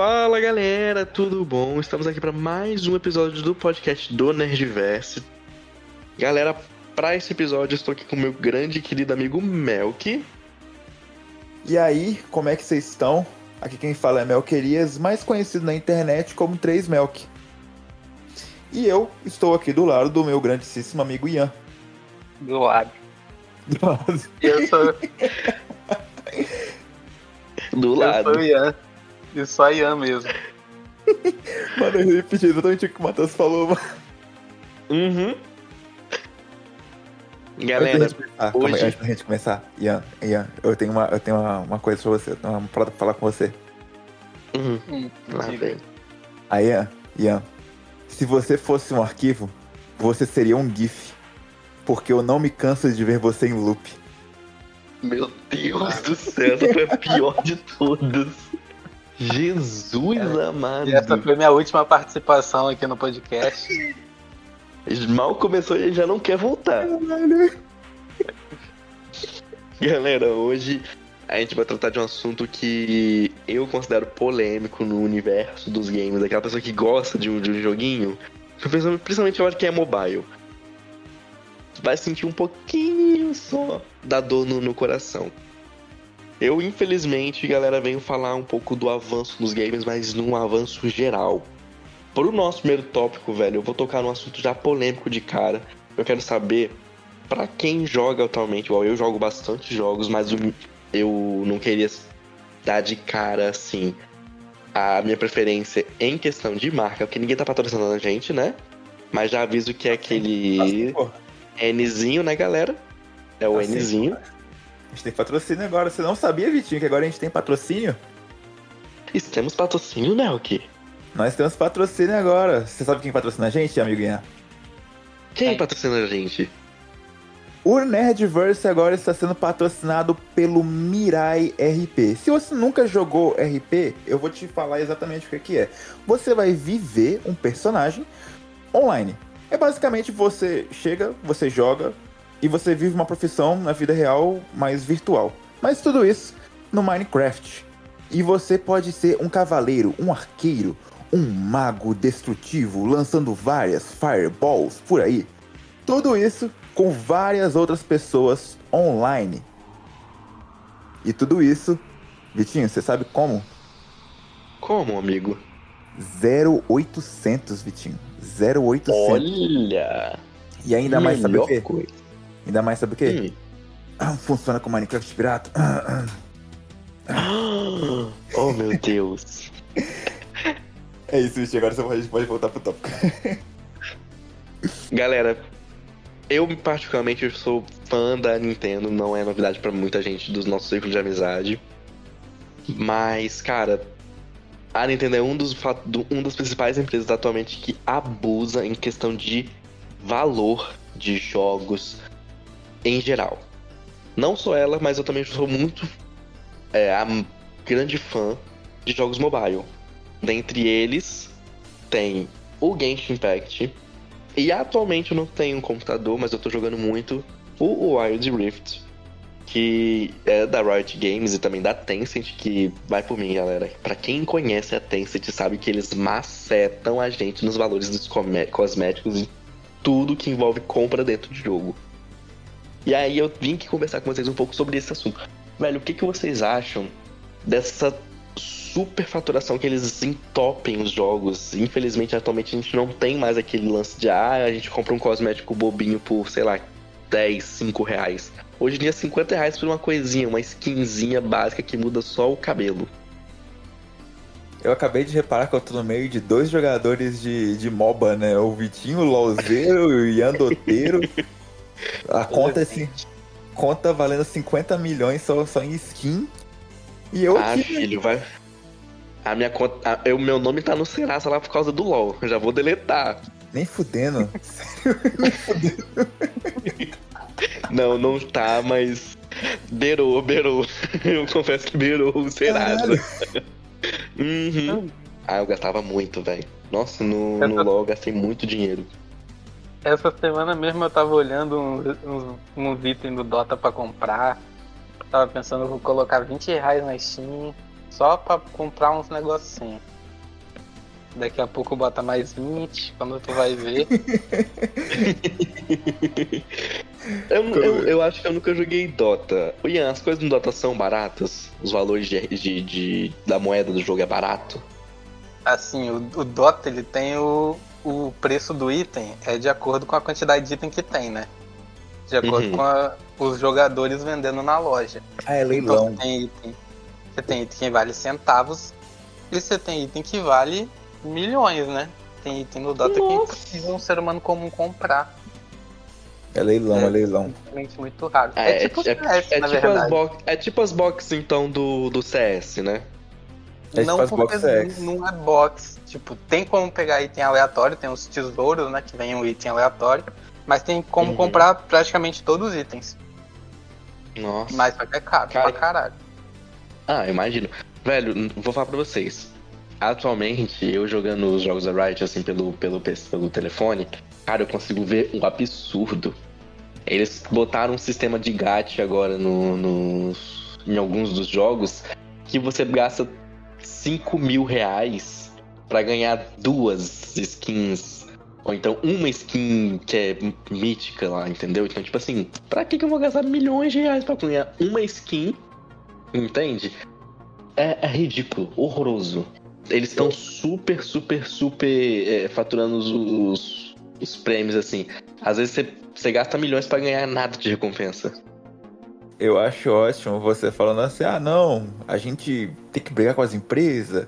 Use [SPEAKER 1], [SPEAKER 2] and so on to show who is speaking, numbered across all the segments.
[SPEAKER 1] Fala galera, tudo bom? Estamos aqui para mais um episódio do podcast do Nerdverse. Galera, para esse episódio eu estou aqui com meu grande e querido amigo Melk.
[SPEAKER 2] E aí, como é que vocês estão? Aqui quem fala é Melquerias, mais conhecido na internet como 3 Melk. E eu estou aqui do lado do meu grandíssimo amigo Ian.
[SPEAKER 3] Do lado.
[SPEAKER 2] Do lado.
[SPEAKER 3] Eu sou,
[SPEAKER 1] Do
[SPEAKER 3] eu
[SPEAKER 1] lado.
[SPEAKER 3] sou o Ian. E só Ian mesmo.
[SPEAKER 2] Mano, eu repeti exatamente o que o Matheus falou, mano.
[SPEAKER 1] Uhum.
[SPEAKER 2] Antes
[SPEAKER 1] Galera,
[SPEAKER 2] da gente começar, calma
[SPEAKER 1] hoje-
[SPEAKER 2] antes da gente começar, Ian, Ian, eu tenho uma, eu tenho uma, uma coisa pra você, uma parada pra falar com você.
[SPEAKER 1] uhum.
[SPEAKER 3] Hum,
[SPEAKER 1] Lá vem.
[SPEAKER 2] Aí, Ian, Ian, se você fosse um arquivo, você seria um GIF. Porque eu não me canso de ver você em loop.
[SPEAKER 1] Meu Deus do céu, essa foi a pior de todas. Jesus amado.
[SPEAKER 3] E essa foi minha última participação aqui no podcast.
[SPEAKER 1] Mal começou e ele já não quer voltar. Galera, hoje a gente vai tratar de um assunto que eu considero polêmico no universo dos games. Aquela pessoa que gosta de um, de um joguinho, principalmente agora que é mobile. Vai sentir um pouquinho só da dor no, no coração. Eu, infelizmente, galera, venho falar um pouco do avanço dos games, mas num avanço geral. Pro nosso primeiro tópico, velho, eu vou tocar num assunto já polêmico de cara. Eu quero saber, pra quem joga atualmente, igual eu jogo bastante jogos, mas eu- não queria dar de cara assim a minha preferência em questão de marca, porque ninguém tá patrocinando a gente, né? Mas já aviso que é aquele
[SPEAKER 2] Pô,
[SPEAKER 1] Nzinho, né, galera? É o
[SPEAKER 2] Assim,
[SPEAKER 1] Nzinho.
[SPEAKER 2] A gente tem patrocínio agora. Você não sabia, Vitinho, que agora a gente tem patrocínio?
[SPEAKER 1] E temos patrocínio, Nelk.
[SPEAKER 2] Nós temos patrocínio agora. Você sabe quem patrocina a gente, amigo Ian?
[SPEAKER 1] Quem patrocina a gente?
[SPEAKER 2] O Nerdverse agora está sendo patrocinado pelo Mirai RP. Se você nunca jogou RP, eu vou te falar exatamente o que que é. Você vai viver um personagem online. É basicamente você chega, você joga e você vive uma profissão na vida real, mais virtual. Mas tudo isso no Minecraft. E você pode ser um cavaleiro, um arqueiro, um mago destrutivo lançando várias fireballs por aí. Tudo isso com várias outras pessoas online. E tudo isso, Vitinho, você sabe como?
[SPEAKER 1] Como, amigo?
[SPEAKER 2] 0800, Vitinho. 0800.
[SPEAKER 1] Olha!
[SPEAKER 2] E ainda mais sabe o quê?
[SPEAKER 1] coisa.
[SPEAKER 2] Ainda mais sabe o quê?
[SPEAKER 1] Hum.
[SPEAKER 2] Ah, Funciona com Minecraft pirata. Ah, ah.
[SPEAKER 1] Oh, meu Deus.
[SPEAKER 2] É isso, Vitinho. Agora você pode, pode voltar pro tópico.
[SPEAKER 1] Galera, eu particularmente eu sou fã da Nintendo, não é novidade pra muita gente dos nossos círculos de amizade. Mas, cara, a Nintendo é um dos, um das principais empresas atualmente que abusa em questão de valor de jogos em geral. Não só ela, mas eu também sou muito é, grande fã de jogos mobile. Dentre eles, tem o Genshin Impact, e atualmente eu não tenho um computador, mas eu tô jogando muito o Wild Rift, que é da Riot Games e também da Tencent, que vai por mim, galera. Pra quem conhece a Tencent sabe que eles macetam a gente nos valores dos cosméticos e tudo que envolve compra dentro de jogo. E aí eu vim aqui conversar com vocês um pouco sobre esse assunto. Velho, o que, que vocês acham dessa superfaturação que eles entopem os jogos? Infelizmente, atualmente a gente não tem mais aquele lance de ah, a gente compra um cosmético bobinho por, sei lá, 10, 5 reais. Hoje em dia, 50 reais por uma coisinha, uma skinzinha básica que muda só o cabelo.
[SPEAKER 2] Eu acabei de reparar que eu tô no meio de dois jogadores de, de MOBA, né? O Vitinho Lauzeiro e o Ian Doteiro. A conta, assim, conta valendo 50 milhões só, só em skin. E eu
[SPEAKER 1] ah,
[SPEAKER 2] aqui,
[SPEAKER 1] filho, vai. A minha conta. a- eu- meu nome tá no Serasa lá por causa do LOL. Eu já vou deletar.
[SPEAKER 2] nem fudendo.
[SPEAKER 1] Não, não tá, mas. Beirou, beirou. Eu confesso que beirou o Serasa. Uhum. Ah, eu gastava muito, velho. Nossa, no, no LOL eu gastei muito dinheiro.
[SPEAKER 3] Essa semana mesmo eu tava olhando uns, uns, uns itens do Dota pra comprar. Tava pensando, vou colocar 20 reais na Steam. só pra comprar uns negocinhos. Daqui a pouco bota mais 20, quando tu vai ver.
[SPEAKER 1] eu, eu, eu, acho que eu nunca joguei Dota. O Ian, as coisas no Dota são baratas? Os valores de, de, de da moeda do jogo é barato?
[SPEAKER 3] Assim, o, o, Dota ele tem o, o preço do item é de acordo com a quantidade de item que tem, né? De acordo uhum. com a, os jogadores vendendo na loja.
[SPEAKER 2] Ah, é leilão.
[SPEAKER 3] Então, você tem item, você tem item que vale centavos e você tem item que vale milhões, né? Tem item no Dota Nossa. que precisa um ser humano comum comprar.
[SPEAKER 2] É leilão, é, é leilão.
[SPEAKER 3] muito raro.
[SPEAKER 1] É, é tipo, é, CS, é, tipo as box, é tipo as boxes, então, do, do CS, né?
[SPEAKER 2] É não, porque
[SPEAKER 3] não é box. Tipo, tem como pegar item aleatório, tem os tesouros, né? Que vem um item aleatório. Mas tem como uhum. comprar praticamente todos os itens.
[SPEAKER 1] Nossa.
[SPEAKER 3] Mas só que é caro Cara... pra caralho.
[SPEAKER 1] Ah, imagino. Velho, vou falar pra vocês. Atualmente, eu jogando os jogos da Riot, assim, pelo, pelo, pelo telefone, cara, eu consigo ver um absurdo. Eles botaram um sistema de gacha agora no, no, em alguns dos jogos que você gasta 5 mil reais pra ganhar duas skins. Ou então uma skin que é mítica lá, entendeu? Então, tipo assim, pra que, que eu vou gastar milhões de reais pra ganhar uma skin? Entende? É, é ridículo, horroroso eles estão super, super, super é, faturando os, os, os, prêmios, assim. Às vezes você, você gasta milhões para ganhar nada de recompensa.
[SPEAKER 2] Eu acho ótimo você falando assim, ah não, a gente tem que brigar com as empresas,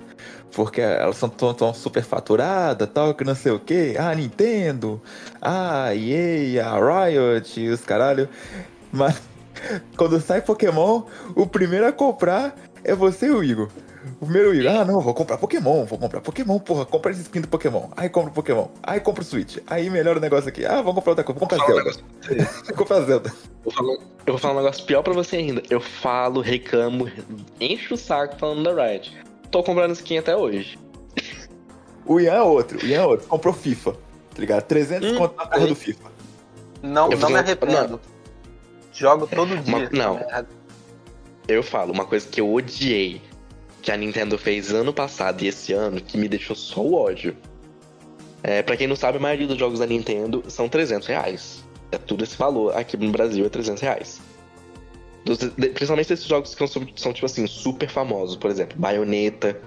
[SPEAKER 2] porque elas são tão, tão super faturadas, tal, que não sei o que. Ah, Nintendo, ah, EA, a Riot, os caralho. Mas quando sai Pokémon, o primeiro a comprar é você e o Igor. O primeiro Igor, ah, não, vou comprar Pokémon, vou comprar Pokémon, porra, compra esse skin do Pokémon. Aí compra o Pokémon. Aí compra o Switch. Aí melhora o negócio aqui. Ah, vamos comprar outra coisa, vou comprar Zelda. Vou comprar Zelda.
[SPEAKER 1] Eu vou falar um negócio pior pra você ainda. Eu falo, reclamo, encho o saco falando da Riot. Tô comprando skin até hoje.
[SPEAKER 2] O Ian é outro, o Ian é outro. Comprou FIFA, tá ligado? 300 hum, conto na porra do FIFA.
[SPEAKER 3] Não, não me arrependo. Não. Jogo todo dia.
[SPEAKER 1] Uma, não. Eu falo, uma coisa que eu odiei que a Nintendo fez ano passado e esse ano que me deixou só o ódio. É, para quem não sabe, a maioria dos jogos da Nintendo são 300 reais. É tudo esse valor. Aqui no Brasil é 300 reais. Principalmente esses jogos que são, são, tipo assim, super famosos. Por exemplo, Bayonetta,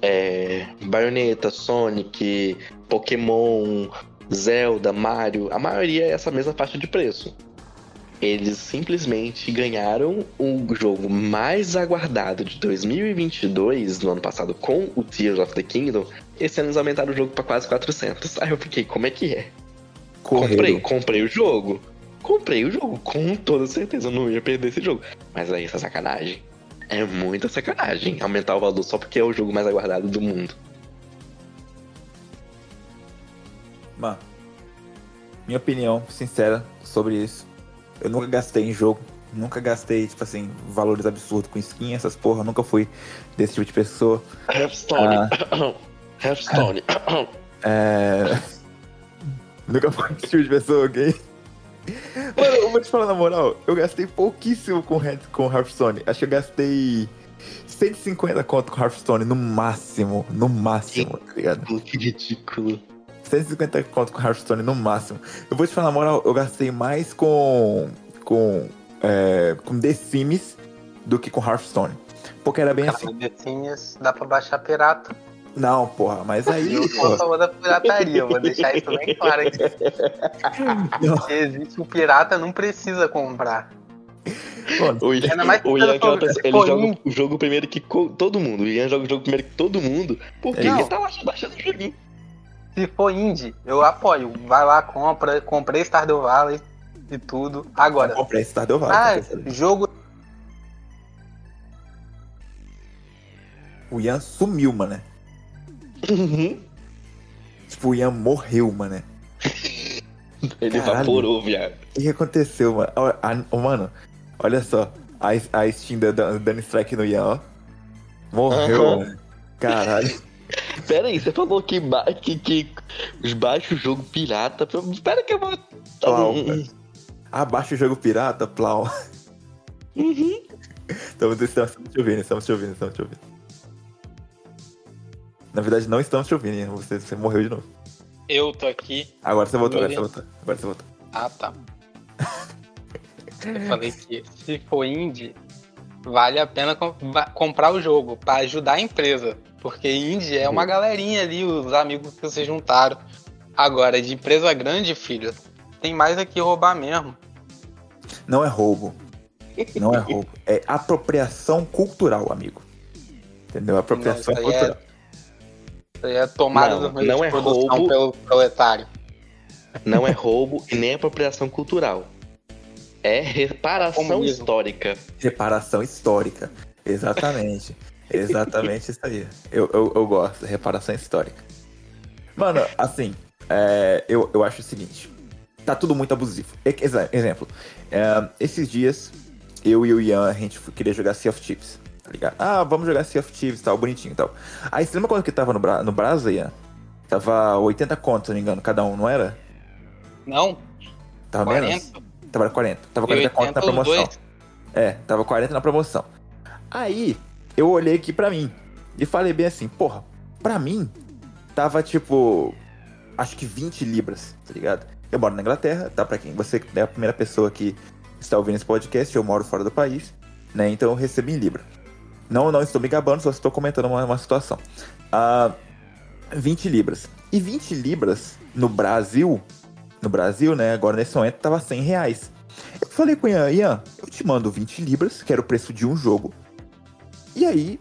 [SPEAKER 1] é, Bayonetta, Sonic, Pokémon, Zelda, Mario. A maioria é essa mesma faixa de preço. Eles simplesmente ganharam o jogo mais aguardado de 2022, no ano passado, com o Tears of the Kingdom. Esse ano eles aumentaram o jogo para quase 400. Aí eu fiquei, como é que é? Comprei, comprei o jogo. Comprei o jogo, com toda certeza. Eu não ia perder esse jogo. Mas aí, essa sacanagem. É muita sacanagem aumentar o valor só porque é o jogo mais aguardado do mundo.
[SPEAKER 2] Mano, minha opinião sincera sobre isso eu nunca gastei em jogo. Nunca gastei, tipo assim, valores absurdos com skin, essas porra. Nunca fui desse tipo de pessoa.
[SPEAKER 1] Hearthstone. Ah, Hearthstone.
[SPEAKER 2] é... Nunca tipo de pessoa, ok? Mano, eu vou te falar na moral, eu gastei pouquíssimo com, Head, com Hearthstone. Acho que eu gastei 150 conto com Hearthstone no máximo. No máximo, tá ligado?
[SPEAKER 1] Que ridículo.
[SPEAKER 2] 150 conto com Hearthstone no máximo. Eu vou te falar, na moral, eu gastei mais com. com. É, com The Sims do que com Hearthstone. Porque era bem Cara, assim.
[SPEAKER 3] The Sims dá pra baixar pirata.
[SPEAKER 2] Não, porra, mas aí.
[SPEAKER 3] Eu sou a favor da pirataria, vou deixar isso bem claro aqui. Se existe um pirata, não precisa comprar.
[SPEAKER 1] o Ian, o Ian ele joga o jogo primeiro que todo mundo. O Ian joga o jogo primeiro que todo mundo. Por que ele tá baixando o joguinho?
[SPEAKER 3] Se for indie, eu apoio. Vai lá, compra. Comprei Stardew Valley e tudo. Agora. Eu
[SPEAKER 2] comprei Stardew Valley.
[SPEAKER 3] Ah, jogo.
[SPEAKER 2] O Ian sumiu, mano. Uhum. Tipo, o Ian morreu, mano.
[SPEAKER 1] Ele Caralho. evaporou, viado.
[SPEAKER 2] O que aconteceu, mano? A, mano, olha só. A, a Steam dando strike no Ian, ó. Morreu, uhum. mano. Caralho.
[SPEAKER 1] Pera aí, você falou que, que, que baixa o jogo pirata. Espera que eu vou.
[SPEAKER 2] Plau, Abaixa o jogo pirata, Plau.
[SPEAKER 1] Uhum.
[SPEAKER 2] Estamos, estamos te ouvindo, estamos te ouvindo, estamos te ouvindo. Na verdade, não estamos te ouvindo. Você, você morreu de novo.
[SPEAKER 3] Eu tô aqui.
[SPEAKER 2] Agora você voltou, agora você voltou. Agora você voltou.
[SPEAKER 3] Ah, tá. Eu falei que se for indie, vale a pena com- va- comprar o jogo pra ajudar a empresa. Porque indie é uma galerinha ali, os amigos que se juntaram. Agora, de empresa grande, filho, tem mais aqui roubar mesmo.
[SPEAKER 2] Não é roubo. Não é roubo. É apropriação cultural, amigo. Entendeu? Apropriação
[SPEAKER 3] Não, isso aí é-
[SPEAKER 2] cultural.
[SPEAKER 3] Isso aí é tomada
[SPEAKER 1] Não,
[SPEAKER 3] do meio
[SPEAKER 1] não
[SPEAKER 3] de
[SPEAKER 1] é
[SPEAKER 3] produção
[SPEAKER 1] roubo.
[SPEAKER 3] pelo proletário.
[SPEAKER 1] Não é roubo e nem apropriação cultural. É reparação
[SPEAKER 3] Comunismo.
[SPEAKER 1] histórica.
[SPEAKER 2] Reparação histórica. Exatamente. Exatamente isso aí. Eu, eu, eu gosto. Reparação histórica. Mano, assim, é, eu, eu acho o seguinte. Tá tudo muito abusivo. E- Exemplo. é, esses dias, eu e o Ian, a gente queria jogar Sea of Thieves. Ligado? Ah, vamos jogar Sea of Thieves e tal, bonitinho e tal. Aí, você lembra quando que tava no, Bra no Brasa, Ian? Tava 80 contos, se não me engano, cada um, não era?
[SPEAKER 3] Não,
[SPEAKER 2] Tava
[SPEAKER 3] 40.
[SPEAKER 2] menos? Tava 40. Tava
[SPEAKER 3] E
[SPEAKER 2] 40 contos
[SPEAKER 3] 80
[SPEAKER 2] na promoção.
[SPEAKER 3] dois.
[SPEAKER 2] É, tava 40 na promoção. Aí, eu olhei aqui pra mim e falei bem assim, porra, pra mim, tava tipo, acho que 20 libras, tá ligado? Eu moro na Inglaterra, tá? Pra quem você é a primeira pessoa que está ouvindo esse podcast, eu moro fora do país, né? Então eu recebi em libra. Não, não estou me gabando, só estou comentando uma, uma situação. Ah, 20 libras. E 20 libras no Brasil, no Brasil, né? Agora nesse momento tava 100 reais. Eu falei com o Ian, Ian, eu te mando 20 libras, que era o preço de um jogo. E aí,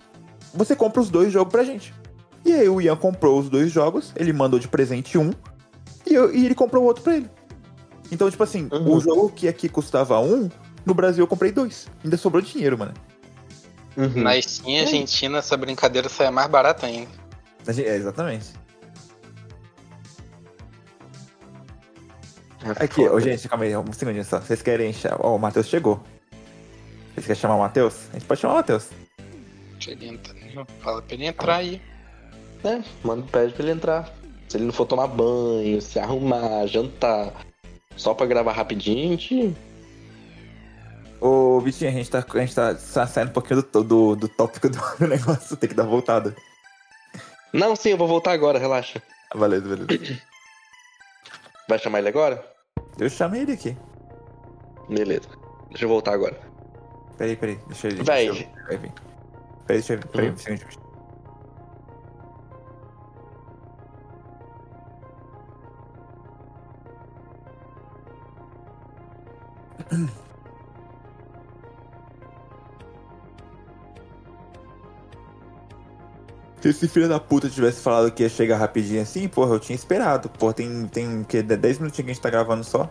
[SPEAKER 2] você compra os dois jogos pra gente. E aí o Ian comprou os dois jogos, ele mandou de presente um, e, eu- e ele comprou o outro pra ele. Então, tipo assim,
[SPEAKER 1] Uhum.
[SPEAKER 2] o jogo que aqui custava um, no Brasil eu comprei dois. Ainda sobrou dinheiro, mano.
[SPEAKER 1] Uhum.
[SPEAKER 3] Na Steam Argentina, essa brincadeira sai mais barata ainda.
[SPEAKER 2] É, exatamente.
[SPEAKER 1] É
[SPEAKER 2] Aqui, ô gente, calma aí, um segundinho só. Vocês querem chamar. Ó, o Matheus chegou. Vocês querem chamar o Matheus? A gente pode chamar o Matheus.
[SPEAKER 3] Deixa ele entrar. Fala pra ele entrar aí.
[SPEAKER 1] É, mano, pede pra ele entrar. Se ele não for tomar banho, se arrumar, jantar, só pra gravar rapidinho, a gente.
[SPEAKER 2] Vitinho, a gente tá, a gente tá, tá saindo um pouquinho do, do, do tópico do, do negócio, tem que dar voltada.
[SPEAKER 1] Não, sim, eu vou voltar agora, relaxa.
[SPEAKER 2] Ah, Beleza, beleza.
[SPEAKER 1] Vai chamar ele agora?
[SPEAKER 2] Eu chamei ele aqui.
[SPEAKER 1] Beleza. Deixa eu voltar agora.
[SPEAKER 2] Peraí, peraí, deixa ele.
[SPEAKER 1] Véi.
[SPEAKER 2] Deixa eu, vai vir. Peraí, deixa eu. Peraí,
[SPEAKER 1] Uhum.
[SPEAKER 2] um segundo. Se esse filho da puta tivesse falado que ia chegar rapidinho assim, porra, eu tinha esperado. Porra, tem, tem o quê? 10 minutinhos que a gente tá gravando só.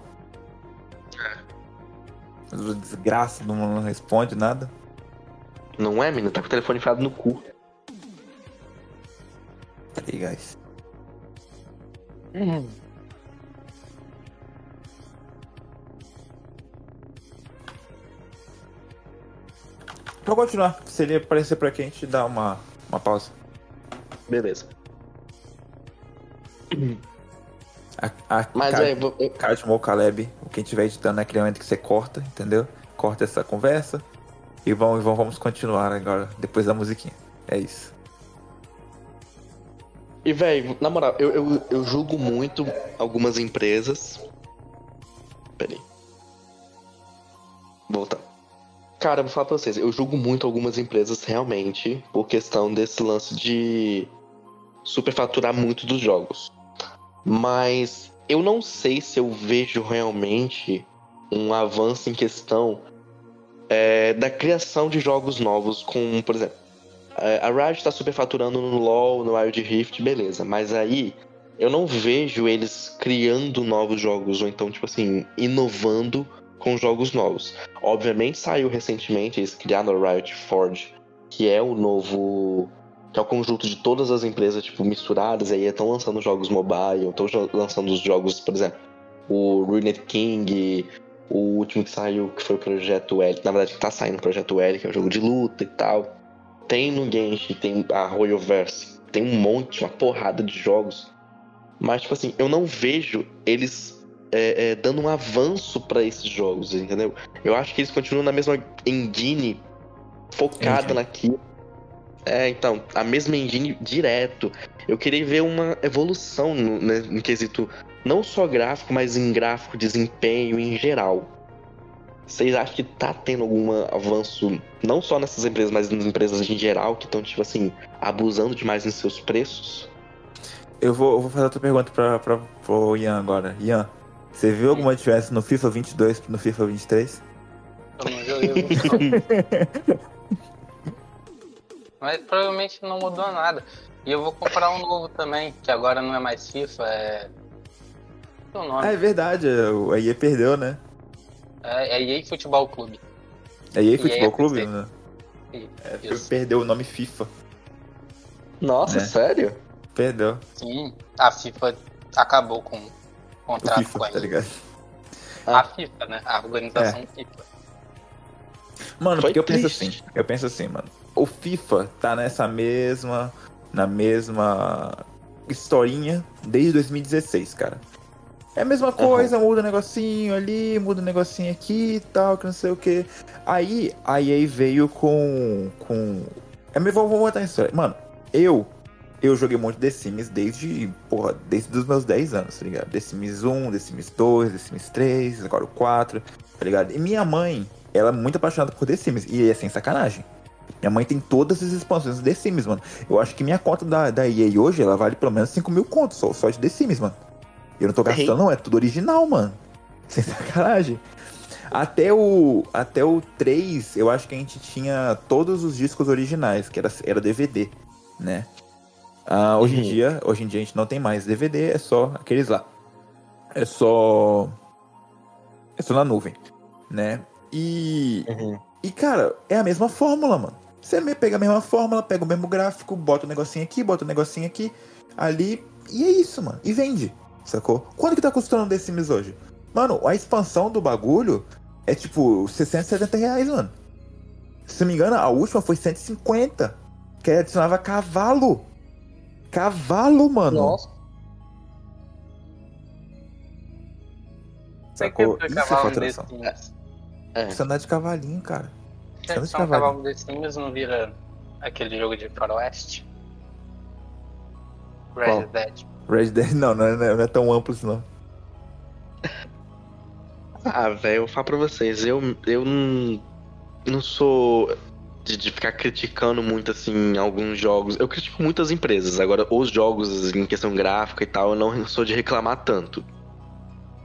[SPEAKER 2] Desgraça, não, não responde nada.
[SPEAKER 1] Não é, menino? Tá com o telefone enfiado no cu.
[SPEAKER 2] Peraí, guys. Vou continuar. Se ele aparecer por aqui, a gente dá uma, uma pausa.
[SPEAKER 1] Beleza.
[SPEAKER 2] A, a,
[SPEAKER 1] Mas,
[SPEAKER 2] Cad-
[SPEAKER 1] é, vou-
[SPEAKER 2] Cadmo ou Caleb, o que estiver editando naquele momento que você corta, entendeu? Corta essa conversa. E vamos, vamos, continuar agora, depois da musiquinha. É isso.
[SPEAKER 1] E, velho, na moral, eu, eu, eu julgo muito algumas empresas. Pera aí. Voltar. Cara, eu vou falar pra vocês, eu julgo muito algumas empresas realmente por questão desse lance de superfaturar muito dos jogos. Mas eu não sei se eu vejo realmente um avanço em questão é, da criação de jogos novos com, por exemplo, é, a Riot tá superfaturando no LoL, no Wild Rift, beleza. Mas aí eu não vejo eles criando novos jogos ou então, tipo assim, inovando com jogos novos. Obviamente saiu recentemente, eles criaram a Riot Forge, que é o novo. Que é o conjunto de todas as empresas, tipo, misturadas, aí estão lançando jogos mobile, estão lançando os jogos, por exemplo, o Ruined King, o último que saiu, que foi o Projeto L, na verdade que tá saindo o Projeto L, que é um jogo de luta e tal. Tem no Genshin, tem a Royalverse, tem um monte, uma porrada de jogos. Mas, tipo assim, eu não vejo eles é, é, dando um avanço pra esses jogos, entendeu? Eu acho que eles continuam na mesma engine, focada
[SPEAKER 2] Entendi.
[SPEAKER 1] naquilo. É, então, a mesma engine direto. Eu queria ver uma evolução no, né, em quesito não só gráfico, mas em gráfico, desempenho em geral. Vocês acham que tá tendo algum avanço, não só nessas empresas, mas nas empresas em geral, que estão, tipo assim, abusando demais em seus preços?
[SPEAKER 2] Eu vou, eu vou fazer outra pergunta pra, pra, pro Ian agora. Ian, você viu alguma diferença no FIFA 22 no FIFA 23?
[SPEAKER 3] Eu não joguei muito, Mas provavelmente não mudou nada. E eu vou comprar um novo também, que agora não é mais FIFA, é. O nome.
[SPEAKER 2] Ah, é verdade, a EA perdeu, né?
[SPEAKER 3] É, é EA Futebol Clube.
[SPEAKER 2] É EA Futebol
[SPEAKER 3] EA
[SPEAKER 2] Clube, né? É,
[SPEAKER 3] Isso.
[SPEAKER 2] perdeu o nome FIFA.
[SPEAKER 1] Nossa,
[SPEAKER 2] Né?
[SPEAKER 1] sério?
[SPEAKER 2] Perdeu.
[SPEAKER 3] Sim, a FIFA acabou com o
[SPEAKER 2] O
[SPEAKER 3] contrato com
[SPEAKER 2] FIFA,
[SPEAKER 3] a
[SPEAKER 2] tá ligado?
[SPEAKER 3] A FIFA, né? A organização FIFA.
[SPEAKER 2] Mano,
[SPEAKER 1] Foi
[SPEAKER 2] porque eu penso
[SPEAKER 1] triste.
[SPEAKER 2] assim, eu penso assim, mano. O FIFA tá nessa mesma. Na mesma historinha desde 2016, cara. É a mesma coisa, muda um negocinho ali, muda um negocinho aqui e tal, que não sei o que. Aí a EA veio com. com. É mesmo, vou botar isso. Mano, eu. Eu joguei muito The Sims desde. Porra, desde os meus 10 anos, tá ligado? The Sims 1, The Sims 2, The Sims 3, agora o 4, tá ligado? E minha mãe, ela é muito apaixonada por The Sims. E é sem sacanagem. Minha mãe tem todas as expansões do The Sims, mano. Eu acho que minha conta da, da EA hoje, ela vale pelo menos 5 mil contos só, só de The Sims, mano. Eu não tô gastando, não, é tudo original, mano. Sem sacanagem. Até o, até o 3, eu acho que a gente tinha todos os discos originais, que era, era DVD, né? Ah, hoje, em
[SPEAKER 1] Uhum.
[SPEAKER 2] dia, hoje em dia a gente não tem mais DVD, é só aqueles lá. É só. É só na nuvem, né? E. E, cara, é a mesma fórmula, mano. Você me- pega a mesma fórmula, pega o mesmo gráfico, bota um negocinho aqui, bota um negocinho aqui, ali, e é isso, mano. E vende, sacou? Quanto que tá custando o The Sims hoje? Mano, a expansão do bagulho é tipo 670 reais, mano. Se não me engano, a última foi 150. Que adicionava cavalo. Cavalo, mano.
[SPEAKER 3] Nossa.
[SPEAKER 2] Sacou?
[SPEAKER 3] Você
[SPEAKER 2] Isso
[SPEAKER 3] que
[SPEAKER 2] é faturação.
[SPEAKER 3] Sims.
[SPEAKER 1] É.
[SPEAKER 2] Precisa andar de cavalinho, cara.
[SPEAKER 3] Se
[SPEAKER 2] Anda de
[SPEAKER 3] é um
[SPEAKER 2] cavalinho.
[SPEAKER 3] cavalo The Sims não vira aquele jogo de faroeste? Red
[SPEAKER 2] Qual?
[SPEAKER 3] Dead.
[SPEAKER 2] Red Dead, não, não é, não é tão amplo assim, não.
[SPEAKER 1] Ah, velho, eu vou falar pra vocês, eu, eu não, não sou de, de ficar criticando muito, assim, alguns jogos. Eu critico muitas empresas, agora, os jogos em questão gráfica e tal, eu não sou de reclamar tanto.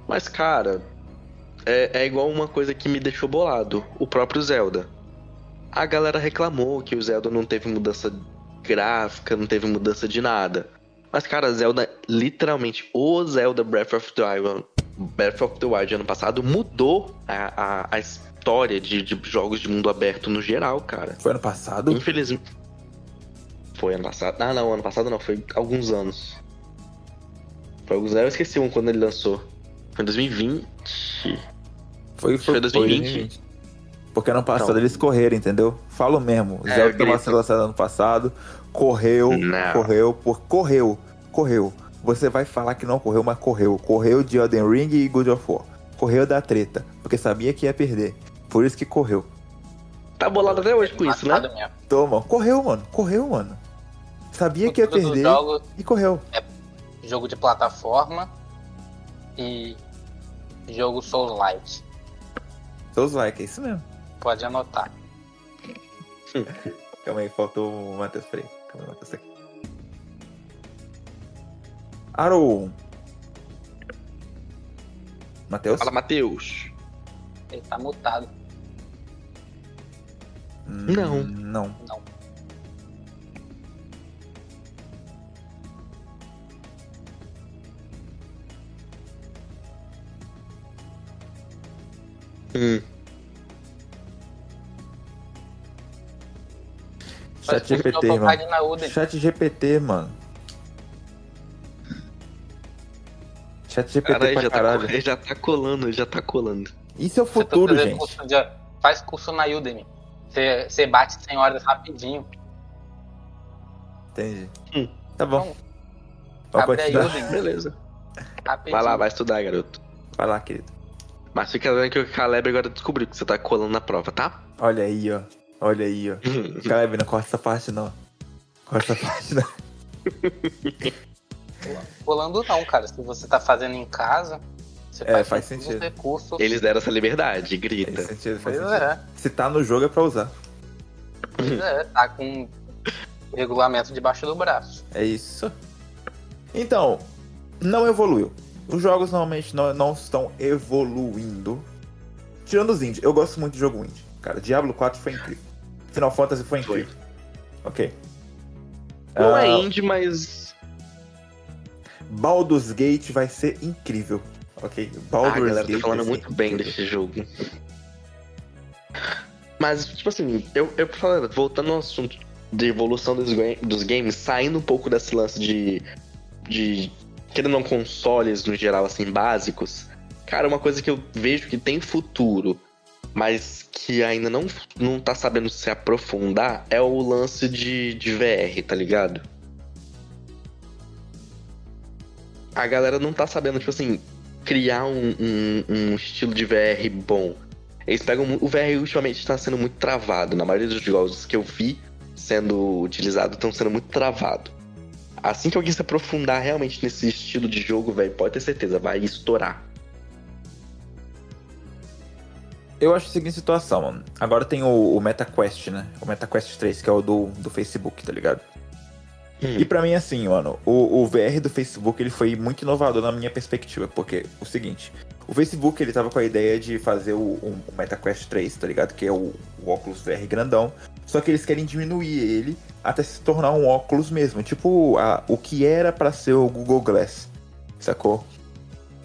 [SPEAKER 1] Mas, cara, é, é igual uma coisa que me deixou bolado, o próprio Zelda. A galera reclamou que o Zelda não teve mudança gráfica, não teve mudança de nada. Mas, cara, Zelda, literalmente, o Zelda Breath of the Wild, Breath of the Wild ano passado mudou a, a, a história de, de jogos de mundo aberto no geral, cara.
[SPEAKER 2] Foi ano passado?
[SPEAKER 1] Infelizmente. Foi ano passado. Ah, não, ano passado não, foi alguns anos. Foi alguns anos, eu esqueci um quando ele lançou. Foi em 2020.
[SPEAKER 2] Foi,
[SPEAKER 1] Foi 2020.
[SPEAKER 2] Porque ano passado
[SPEAKER 1] Não.
[SPEAKER 2] eles correram, entendeu? Falo mesmo. O
[SPEAKER 1] É,
[SPEAKER 2] Zelda
[SPEAKER 1] eu
[SPEAKER 2] tava
[SPEAKER 1] grito.
[SPEAKER 2] sendo lançado ano passado, correu,
[SPEAKER 1] Não.
[SPEAKER 2] correu, por, correu, correu. Você vai falar que não correu, mas correu. Correu de Elden Ring e God of War. Correu da treta, porque sabia que ia perder. Por isso que correu.
[SPEAKER 1] Tá bolado até hoje com isso, né?
[SPEAKER 3] Mesmo.
[SPEAKER 2] Toma, correu, mano, correu, mano. Sabia que ia perder e correu.
[SPEAKER 3] jogo de plataforma e jogo Souls-like.
[SPEAKER 2] Seus likes, é isso mesmo.
[SPEAKER 3] Pode anotar.
[SPEAKER 2] Calma aí, faltou o Matheus Freire. Calma aí, Matheus aqui. Aro. Matheus?
[SPEAKER 1] Fala, Matheus.
[SPEAKER 3] Ele tá mutado.
[SPEAKER 2] Hum,
[SPEAKER 1] Não.
[SPEAKER 2] Não.
[SPEAKER 3] Não.
[SPEAKER 1] Hum.
[SPEAKER 2] Chat GPT, mano. Chat GPT, mano. Chat GPT
[SPEAKER 1] Caralho,
[SPEAKER 2] pra
[SPEAKER 1] já tá,
[SPEAKER 2] caralho.
[SPEAKER 1] co- já tá colando, já tá colando.
[SPEAKER 2] Isso é o
[SPEAKER 3] tá
[SPEAKER 2] futuro, gente.
[SPEAKER 3] curso de- faz curso na Udemy. Você, você bate 100 horas rapidinho.
[SPEAKER 2] Entendi.
[SPEAKER 1] Hum.
[SPEAKER 2] Tá bom.
[SPEAKER 3] Então, abre a. Udemy.
[SPEAKER 1] Beleza.
[SPEAKER 3] Rapidinho.
[SPEAKER 1] Vai lá, vai estudar, garoto.
[SPEAKER 2] Vai lá, querido.
[SPEAKER 1] Mas fica vendo que o Caleb agora descobriu que você tá colando na prova, tá?
[SPEAKER 2] Olha aí, ó. Olha aí, ó. Caleb, não corta essa parte, não. com essa página.
[SPEAKER 3] Rolando não, cara. Se você tá fazendo em casa, você
[SPEAKER 2] É,
[SPEAKER 3] faz,
[SPEAKER 2] faz sentido.
[SPEAKER 3] os recursos.
[SPEAKER 1] Eles deram essa liberdade,
[SPEAKER 2] Faz
[SPEAKER 1] grita.
[SPEAKER 2] sentido, faz
[SPEAKER 3] Pois
[SPEAKER 2] sentido.
[SPEAKER 3] é,
[SPEAKER 2] Se tá no jogo é pra usar.
[SPEAKER 3] pois é, tá com o regulamento debaixo do braço.
[SPEAKER 2] É isso. Então, não evoluiu. Os jogos normalmente não, não estão evoluindo. Tirando os indie. Eu gosto muito de jogo indie. Cara, Diablo 4 foi incrível. Final Fantasy foi
[SPEAKER 1] Foi.
[SPEAKER 2] incrível. Ok.
[SPEAKER 1] Não é
[SPEAKER 2] Ah,
[SPEAKER 1] indie, mas.
[SPEAKER 2] Baldur's Gate vai ser incrível. Ok?
[SPEAKER 1] Ah,
[SPEAKER 2] Baldur's
[SPEAKER 1] galera
[SPEAKER 2] Gate
[SPEAKER 1] tá falando muito bem
[SPEAKER 2] incrível.
[SPEAKER 1] desse jogo. Mas, tipo assim, eu, eu falando, voltando ao assunto de evolução dos, dos games, saindo um pouco desse lance de. de. Querendo não consoles no geral, assim, básicos. Cara, uma coisa que eu vejo que tem futuro, mas que ainda não, não tá sabendo se aprofundar, é o lance de, de VR, tá ligado? A galera não tá sabendo, tipo assim, criar um, um- um estilo de VR bom. Eles pegam. O VR ultimamente está sendo muito travado. Na maioria dos jogos que eu vi sendo utilizado, estão sendo muito travado. Assim que alguém se aprofundar realmente nesse estilo de jogo, velho, pode ter certeza, vai estourar.
[SPEAKER 2] Eu acho a seguinte situação, mano. Agora tem o, o MetaQuest, né? O MetaQuest 3, que é o do, do Facebook, tá ligado?
[SPEAKER 1] Hum.
[SPEAKER 2] E pra mim, assim, mano, o, o VR do Facebook ele foi muito inovador na minha perspectiva, porque o seguinte, o Facebook ele tava com a ideia de fazer o, o, o MetaQuest 3, tá ligado? Que é o, o óculos VR grandão, só que eles querem diminuir ele até se tornar um óculos mesmo, tipo a, o que era pra ser o Google Glass, sacou?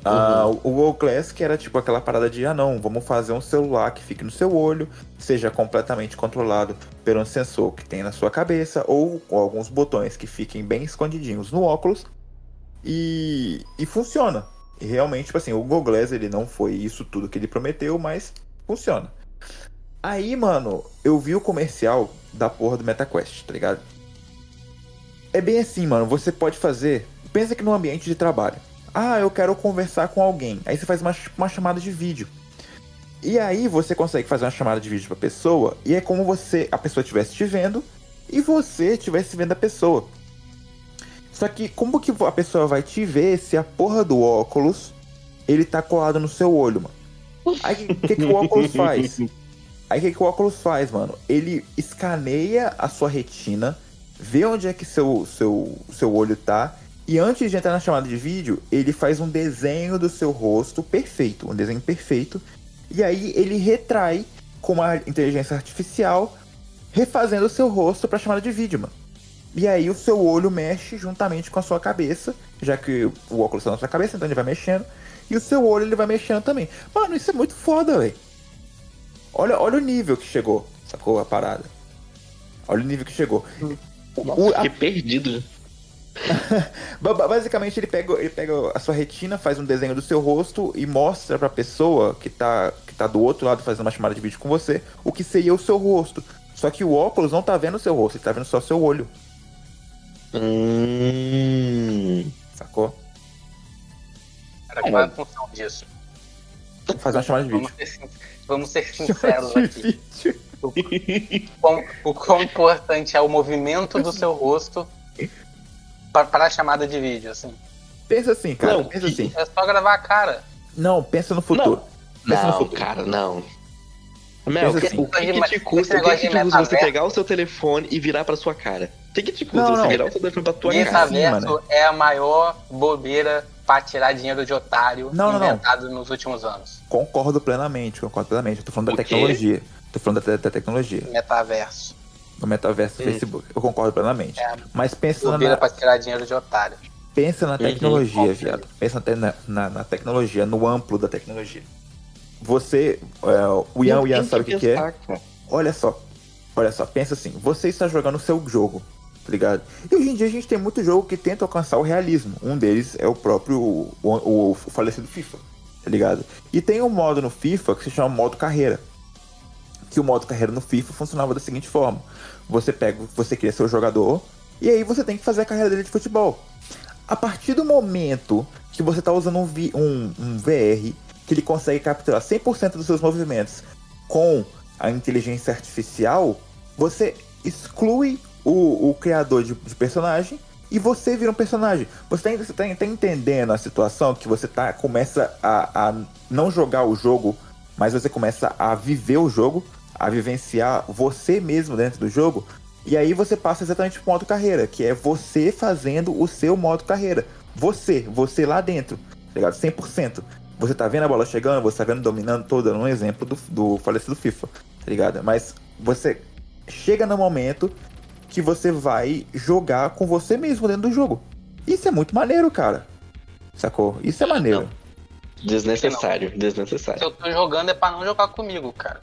[SPEAKER 2] Ah, o o Google Glass que era tipo aquela parada de, ah não, vamos fazer um celular que fique no seu olho, seja completamente controlado por um sensor que tem na sua cabeça ou com alguns botões que fiquem bem escondidinhos no óculos e, e funciona. Realmente, tipo assim, o Google Glass ele não foi isso tudo que ele prometeu, mas funciona. Aí, mano, eu vi o comercial da porra do MetaQuest, tá ligado? É bem assim, mano, você pode fazer, pensa que no ambiente de trabalho. Ah, eu quero conversar com alguém. Aí você faz uma, uma chamada de vídeo. E aí você consegue fazer uma chamada de vídeo pra pessoa e é como você a pessoa estivesse te vendo e você estivesse vendo a pessoa. Só que como que a pessoa vai te ver se a porra do óculos ele tá colado no seu olho, mano? Aí o que, que o óculos faz? Aí o que, que o óculos faz, mano? Ele escaneia a sua retina, vê onde é que seu, seu, seu olho tá e antes de entrar na chamada de vídeo, ele faz um desenho do seu rosto perfeito, um desenho perfeito. E aí ele retrai com uma inteligência artificial, refazendo o seu rosto pra chamada de vídeo, mano. E aí o seu olho mexe juntamente com a sua cabeça, já que o óculos tá na sua cabeça, então ele vai mexendo. E o seu olho ele vai mexendo também. Mano, isso é muito foda, velho. Olha, olha o nível que chegou, sacou a parada. Olha o nível que chegou.
[SPEAKER 1] Nossa,
[SPEAKER 2] O- a-
[SPEAKER 1] fiquei perdido.
[SPEAKER 2] Ba- ba- Basicamente, ele pega, ele pega a sua retina, faz um desenho do seu rosto e mostra pra pessoa que tá, que tá do outro lado fazendo uma chamada de vídeo com você o que seria o seu rosto. Só que o óculos não tá vendo o seu rosto, ele tá vendo só o seu olho,
[SPEAKER 1] Hum.
[SPEAKER 2] sacou?
[SPEAKER 3] Cara, qual é a função disso?
[SPEAKER 2] Fazer uma chamada de vídeo.
[SPEAKER 3] Vamos ser, sin- vamos ser sinceros aqui.
[SPEAKER 2] vídeo.
[SPEAKER 3] Quão- o quão importante é o movimento do seu rosto pa- para a chamada de vídeo, assim.
[SPEAKER 2] Pensa assim, cara,
[SPEAKER 1] Não,
[SPEAKER 2] pensa assim.
[SPEAKER 3] É só gravar a cara.
[SPEAKER 2] Não, pensa no futuro. Pensa no
[SPEAKER 1] Não,
[SPEAKER 2] futuro.
[SPEAKER 1] cara, não. Mel,
[SPEAKER 2] Pensa
[SPEAKER 1] o
[SPEAKER 2] assim.
[SPEAKER 1] que, que
[SPEAKER 3] Esse
[SPEAKER 1] te custa, o que, que te custa você pegar o seu telefone e virar pra sua cara? O que, te
[SPEAKER 2] Não,
[SPEAKER 1] você
[SPEAKER 2] não.
[SPEAKER 1] virar o seu telefone pra tua cara?
[SPEAKER 3] Metaverso é a maior bobeira para tirar dinheiro de otário
[SPEAKER 2] Não, não, não.
[SPEAKER 3] inventado nos últimos anos.
[SPEAKER 2] Concordo plenamente, concordo plenamente. Eu tô falando da
[SPEAKER 1] O quê?
[SPEAKER 2] tecnologia. Tô falando da, da tecnologia.
[SPEAKER 3] Metaverso.
[SPEAKER 2] No metaverso do
[SPEAKER 1] Hum.
[SPEAKER 2] Facebook. Eu concordo plenamente.
[SPEAKER 3] É.
[SPEAKER 2] Mas pensa na,
[SPEAKER 3] Bobeira para tirar dinheiro de otário.
[SPEAKER 2] Pensa na tecnologia,
[SPEAKER 3] Uhum.
[SPEAKER 2] viado. Pensa até na, na, na tecnologia, no amplo da tecnologia. Você, é, o Ian, o Ian
[SPEAKER 1] Tem
[SPEAKER 2] sabe o que, que é?
[SPEAKER 1] cara.
[SPEAKER 2] Olha só, olha só, pensa assim, você está jogando o seu jogo, tá ligado? E hoje em dia a gente tem muito jogo que tenta alcançar o realismo. Um deles é o próprio, o, o- o falecido FIFA, tá ligado? E tem um modo no FIFA que se chama modo carreira. Que o modo carreira no FIFA funcionava da seguinte forma. Você pega, você cria seu jogador, e aí você tem que fazer a carreira dele de futebol. A partir do momento que você está usando um, vi- um- um VR, que ele consegue capturar 100% dos seus movimentos com a inteligência artificial, você exclui o, o criador de, de personagem e você vira um personagem. Você tá, você tá, tá entendendo a situação que você tá, começa a, a não jogar o jogo, mas você começa a viver o jogo, a vivenciar você mesmo dentro do jogo. E aí você passa exatamente pro modo carreira, que é você fazendo o seu modo carreira. Você, você lá dentro, tá ligado? 100%. Você tá vendo a bola chegando, você tá vendo dominando toda, um exemplo do, do falecido FIFA, tá ligado? Mas você chega no momento que você vai jogar com você mesmo dentro do jogo. Isso é muito maneiro, cara. Sacou? Isso é maneiro.
[SPEAKER 1] Não. Desnecessário, desnecessário.
[SPEAKER 3] Se eu tô jogando é pra não jogar comigo, cara.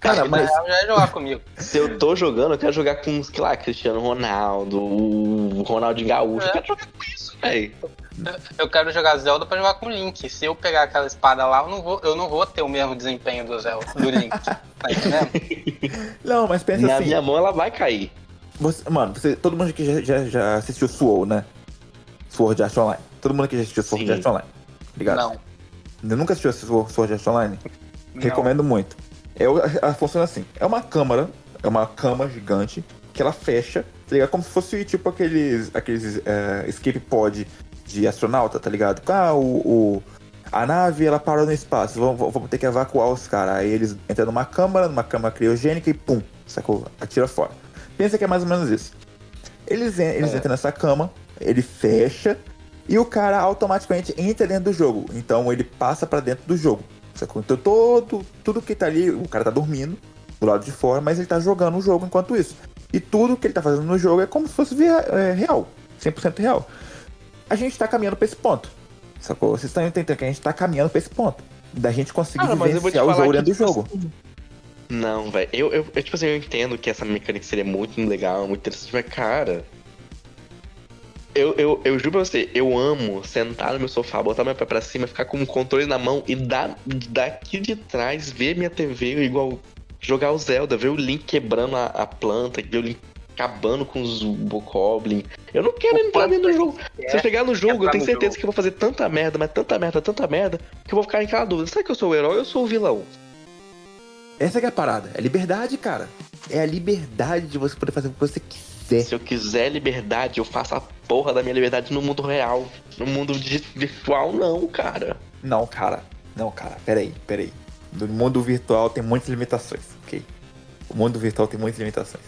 [SPEAKER 2] Cara, mas.
[SPEAKER 3] Já é jogar comigo.
[SPEAKER 1] Se eu tô jogando, eu quero jogar com, sei lá, Cristiano Ronaldo, o Ronaldinho Gaúcho. É. Eu quero jogar com isso, velho.
[SPEAKER 3] Eu quero jogar Zelda pra jogar com Link. Se eu pegar aquela espada lá, eu não vou, eu não vou ter o mesmo desempenho do Zelda, do Link. Tá entendendo?
[SPEAKER 2] Não, mas pensa
[SPEAKER 1] Na
[SPEAKER 2] assim.
[SPEAKER 1] minha mão ela vai cair.
[SPEAKER 2] Você, mano, você, todo mundo aqui já, já, já assistiu Sword, né? Sword Art Online. Todo mundo aqui já assistiu Sword
[SPEAKER 1] Sim.
[SPEAKER 2] Art Online. Ligado?
[SPEAKER 3] Não.
[SPEAKER 2] Eu nunca assistiu Sword Sword Art Online?
[SPEAKER 3] Não.
[SPEAKER 2] Recomendo muito. É, ela funciona assim. É uma câmara, é uma cama gigante que ela fecha, tá ligado? Como se fosse tipo aqueles, aqueles é, escape pod de astronauta, tá ligado? Ah, o, o- a nave ela parou no espaço, vamos, vamos ter que evacuar os caras. Aí eles entram numa câmara, numa câmara criogênica e pum, sacou? Atira fora. Pensa que é mais ou menos isso. Eles, eles
[SPEAKER 3] É.
[SPEAKER 2] entram nessa cama, ele fecha e o cara automaticamente entra dentro do jogo. Então ele passa pra dentro do jogo. Sacou? Então todo, tudo que tá ali, o cara tá dormindo do lado de fora, mas ele tá jogando o jogo enquanto isso. E tudo que ele tá fazendo no jogo é como se fosse é, real, 100% real. A gente tá caminhando pra esse ponto. Sacou? Vocês estão entendendo que a gente tá caminhando pra esse ponto. Da gente conseguir
[SPEAKER 1] Cara,
[SPEAKER 2] vivenciar o jogo dentro do
[SPEAKER 1] tipo
[SPEAKER 2] jogo.
[SPEAKER 1] assim, Não, velho. Eu, eu, eu, tipo assim, eu entendo que essa mecânica seria muito legal, muito interessante, mas, cara. Eu, eu, eu juro pra você, eu amo sentar no meu sofá, botar meu pé pra cima, ficar com o controle na mão e dar, daqui de trás ver minha TV igual jogar o Zelda, ver o Link quebrando a, a planta, ver o Link acabando com os Bokoblin. Eu não quero
[SPEAKER 3] O
[SPEAKER 1] entrar dentro do jogo. Se eu chegar no jogo, eu tenho certeza
[SPEAKER 3] jogo.
[SPEAKER 1] que eu vou fazer tanta merda, mas tanta merda, tanta merda, que eu vou ficar em cada dúvida. Será que eu sou o herói ou eu sou o vilão?
[SPEAKER 2] Essa que é a parada. É liberdade, cara. É a liberdade de você poder fazer o que você quiser.
[SPEAKER 1] Se eu quiser liberdade, eu faço a porra da minha liberdade no mundo real. No mundo virtual, não, cara.
[SPEAKER 2] Não, cara. Não, cara. Peraí, peraí. No mundo virtual tem muitas limitações, ok? O mundo virtual tem muitas limitações.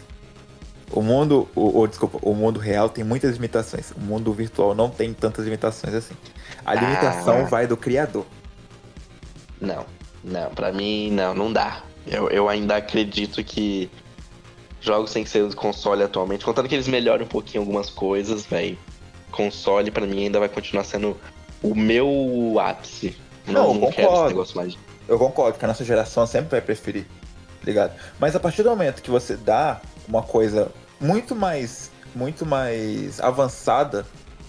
[SPEAKER 2] O mundo, o, o- desculpa, o mundo real tem muitas limitações. O mundo virtual não tem tantas limitações assim. A limitação
[SPEAKER 1] Ah.
[SPEAKER 2] vai do criador.
[SPEAKER 1] Não, não, pra mim, não, não dá. Eu, eu ainda acredito que jogos têm que ser de console atualmente, contando que eles melhorem um pouquinho algumas coisas, velho. Console pra mim ainda vai continuar sendo o meu ápice.
[SPEAKER 2] Não,
[SPEAKER 1] Não,
[SPEAKER 2] eu
[SPEAKER 1] não quero esse
[SPEAKER 2] concordo.
[SPEAKER 1] negócio mais.
[SPEAKER 2] Eu concordo que a nossa geração sempre vai preferir, tá ligado? Mas a partir do momento que você dá uma coisa muito mais, muito mais avançada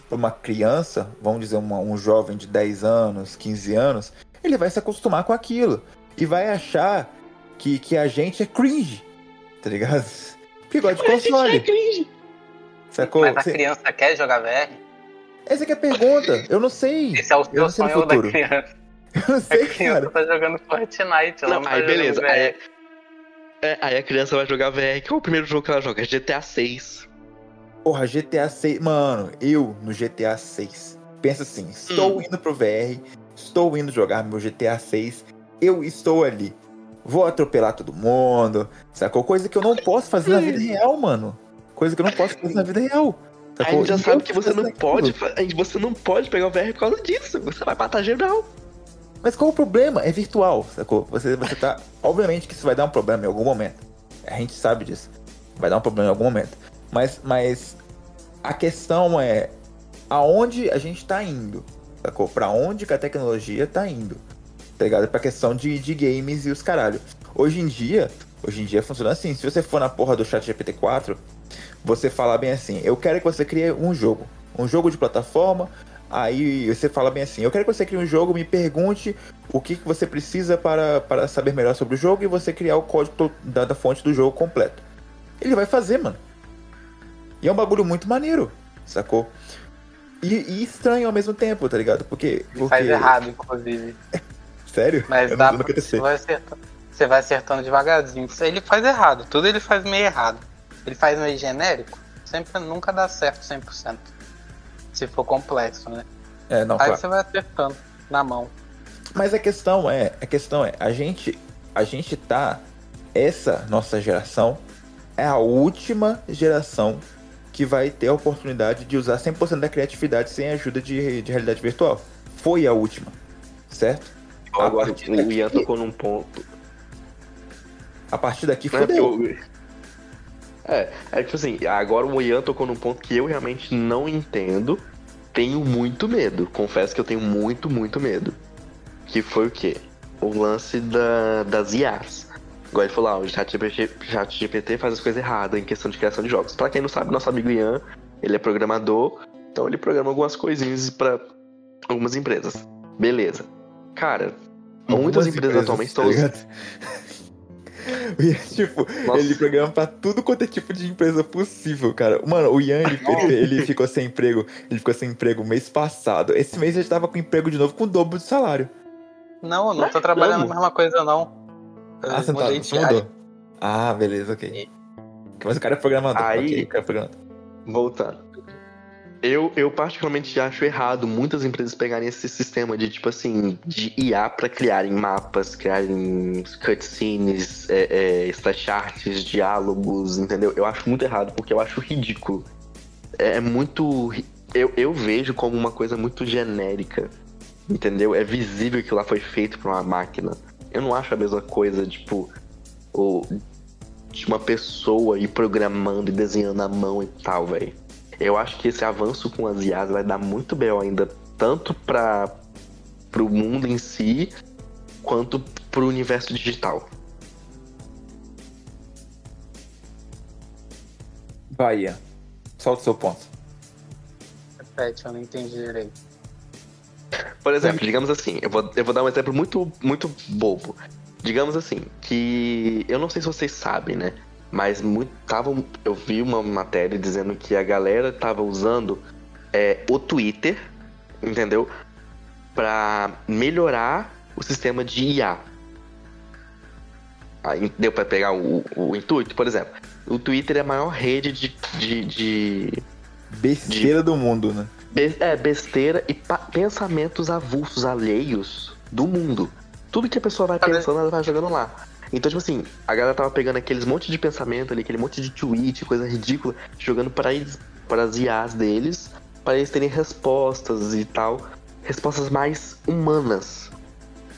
[SPEAKER 2] para uma criança, vamos dizer uma- um jovem de 10 anos, 15 anos, ele vai se acostumar com aquilo e vai achar que, que a gente é cringe, tá ligado? Que gosta de console,
[SPEAKER 1] cringe.
[SPEAKER 2] sacou?
[SPEAKER 3] Mas a
[SPEAKER 2] Cê-
[SPEAKER 3] criança quer jogar VR?
[SPEAKER 2] Essa que é a pergunta, eu não sei.
[SPEAKER 3] Esse é o
[SPEAKER 2] eu
[SPEAKER 3] seu sonho da
[SPEAKER 2] futuro.
[SPEAKER 3] criança.
[SPEAKER 2] Eu não
[SPEAKER 3] A
[SPEAKER 2] sei,
[SPEAKER 3] criança
[SPEAKER 2] cara.
[SPEAKER 3] tá jogando Fortnite, ela
[SPEAKER 1] Não,
[SPEAKER 3] não,
[SPEAKER 1] aí
[SPEAKER 3] tá
[SPEAKER 1] beleza. Aí, é, aí a criança vai jogar VR. Qual é o primeiro jogo que ela joga? GTA 6.
[SPEAKER 2] Porra, GTA 6. Mano, eu no GTA 6. Pensa assim: estou indo pro VR, estou indo jogar meu GTA 6, eu estou ali. Vou atropelar todo mundo, sacou? Coisa que eu não posso fazer na vida real, mano. Coisa que eu não posso fazer na vida real. Sacou?
[SPEAKER 1] a gente já
[SPEAKER 2] E
[SPEAKER 1] sabe que você não pode. fa- a gente- Você não pode pegar o VR por causa disso. Você vai matar geral.
[SPEAKER 2] Mas qual o problema? É virtual, sacou? Você, você tá. Obviamente que isso vai dar um problema em algum momento. A gente sabe disso. Vai dar um problema em algum momento. Mas, mas a questão é aonde a gente tá indo, sacou? Pra onde que a tecnologia tá indo. Tá ligado? Pra questão de, de games e os caralho. Hoje em dia, hoje em dia funciona assim. Se você for na porra do chat GPT-4, você fala bem assim, eu quero que você crie um jogo. Um jogo de plataforma. Aí você fala bem assim, eu quero que você crie um jogo, me pergunte o que, que você precisa para, para saber melhor sobre o jogo e você criar o código da, da fonte do jogo completo. Ele vai fazer, mano. E é um bagulho muito maneiro, sacou? E, e estranho ao mesmo tempo, tá ligado? Porque. porque...
[SPEAKER 3] Faz errado, inclusive.
[SPEAKER 2] Sério?
[SPEAKER 3] Mas dá pra, você, vai acertando, você vai acertando devagarzinho. Ele faz errado, tudo ele faz meio errado. ele faz meio genérico, sempre nunca dá certo 100%. Se for complexo, né?
[SPEAKER 2] É, não,
[SPEAKER 3] Aí
[SPEAKER 2] claro.
[SPEAKER 3] você vai acertando na mão.
[SPEAKER 2] Mas a questão é, a questão é, a gente, a gente tá, essa nossa geração é a última geração que vai ter a oportunidade de usar 100% da criatividade sem ajuda de, de realidade virtual. Foi a última, certo? A
[SPEAKER 1] Agora,
[SPEAKER 2] partir
[SPEAKER 1] o
[SPEAKER 2] daqui-
[SPEAKER 1] Ian tocou num ponto.
[SPEAKER 2] A partir daqui
[SPEAKER 1] é eu- É, é tipo assim, agora o Ian tocou num ponto que eu realmente não entendo. Tenho muito medo. Confesso que eu tenho muito, muito medo. Que foi o quê? O lance da, das IAs. Igual ele falou, ah, o ChatGPT Chat GPT faz as coisas erradas em questão de criação de jogos. Pra quem não sabe, nosso amigo Ian, ele é programador, então ele programa algumas coisinhas pra algumas empresas. Beleza. Cara, muitas empresas, atualmente estão
[SPEAKER 2] tá
[SPEAKER 1] usando.
[SPEAKER 2] ligado? E, tipo,
[SPEAKER 1] Nossa.
[SPEAKER 2] ele programa pra tudo quanto é tipo de empresa possível, cara. Mano, o Ian, ele, ele, ele ficou sem emprego. Ele ficou sem emprego mês passado. Esse mês ele tava com emprego de novo com o dobro de salário.
[SPEAKER 3] Não, eu não tô trabalhando na mesma coisa, não. Eu
[SPEAKER 2] Ah, você não tá,
[SPEAKER 3] área.
[SPEAKER 2] mudou. Ah, beleza, ok. Mas o cara é programador.
[SPEAKER 1] Aí-
[SPEAKER 2] ok, o cara é programador.
[SPEAKER 1] Voltando. Eu, eu particularmente acho errado muitas empresas pegarem esse sistema de, tipo assim, de IA pra criarem mapas, criarem cutscenes, é, é, splash arts, diálogos, entendeu? Eu acho muito errado, porque eu acho ridículo. É, é muito... Eu, eu vejo como uma coisa muito genérica, entendeu? É visível que lá foi feito por uma máquina. Eu não acho a mesma coisa, tipo, o, de uma pessoa ir programando e desenhando à mão e tal, velho. Eu acho que esse avanço com as IAs vai dar muito bem ainda, tanto para pro mundo em si, quanto pro universo digital.
[SPEAKER 2] Bahia. Solta o seu ponto.
[SPEAKER 3] Repete, eu não entendi direito.
[SPEAKER 1] Por exemplo, digamos assim, eu vou, eu vou dar um exemplo muito, muito bobo. Digamos assim, que eu não sei se vocês sabem, né? Mas muito, tava, eu vi uma matéria dizendo que a galera tava usando é, o Twitter, entendeu? Pra melhorar o sistema de IA. Aí deu pra pegar o, o intuito? Por exemplo, o Twitter é a maior rede de, de, de
[SPEAKER 2] Besteira do mundo, né?
[SPEAKER 1] Be- é, besteira e pa- pensamentos avulsos, alheios do mundo. Tudo que a pessoa vai pensando, ela vai jogando lá. Então, tipo assim, a galera tava pegando aqueles monte de pensamento ali, aquele monte de tweet, coisa ridícula, jogando para eles, para as IAs deles, para eles terem respostas e tal. Respostas mais humanas.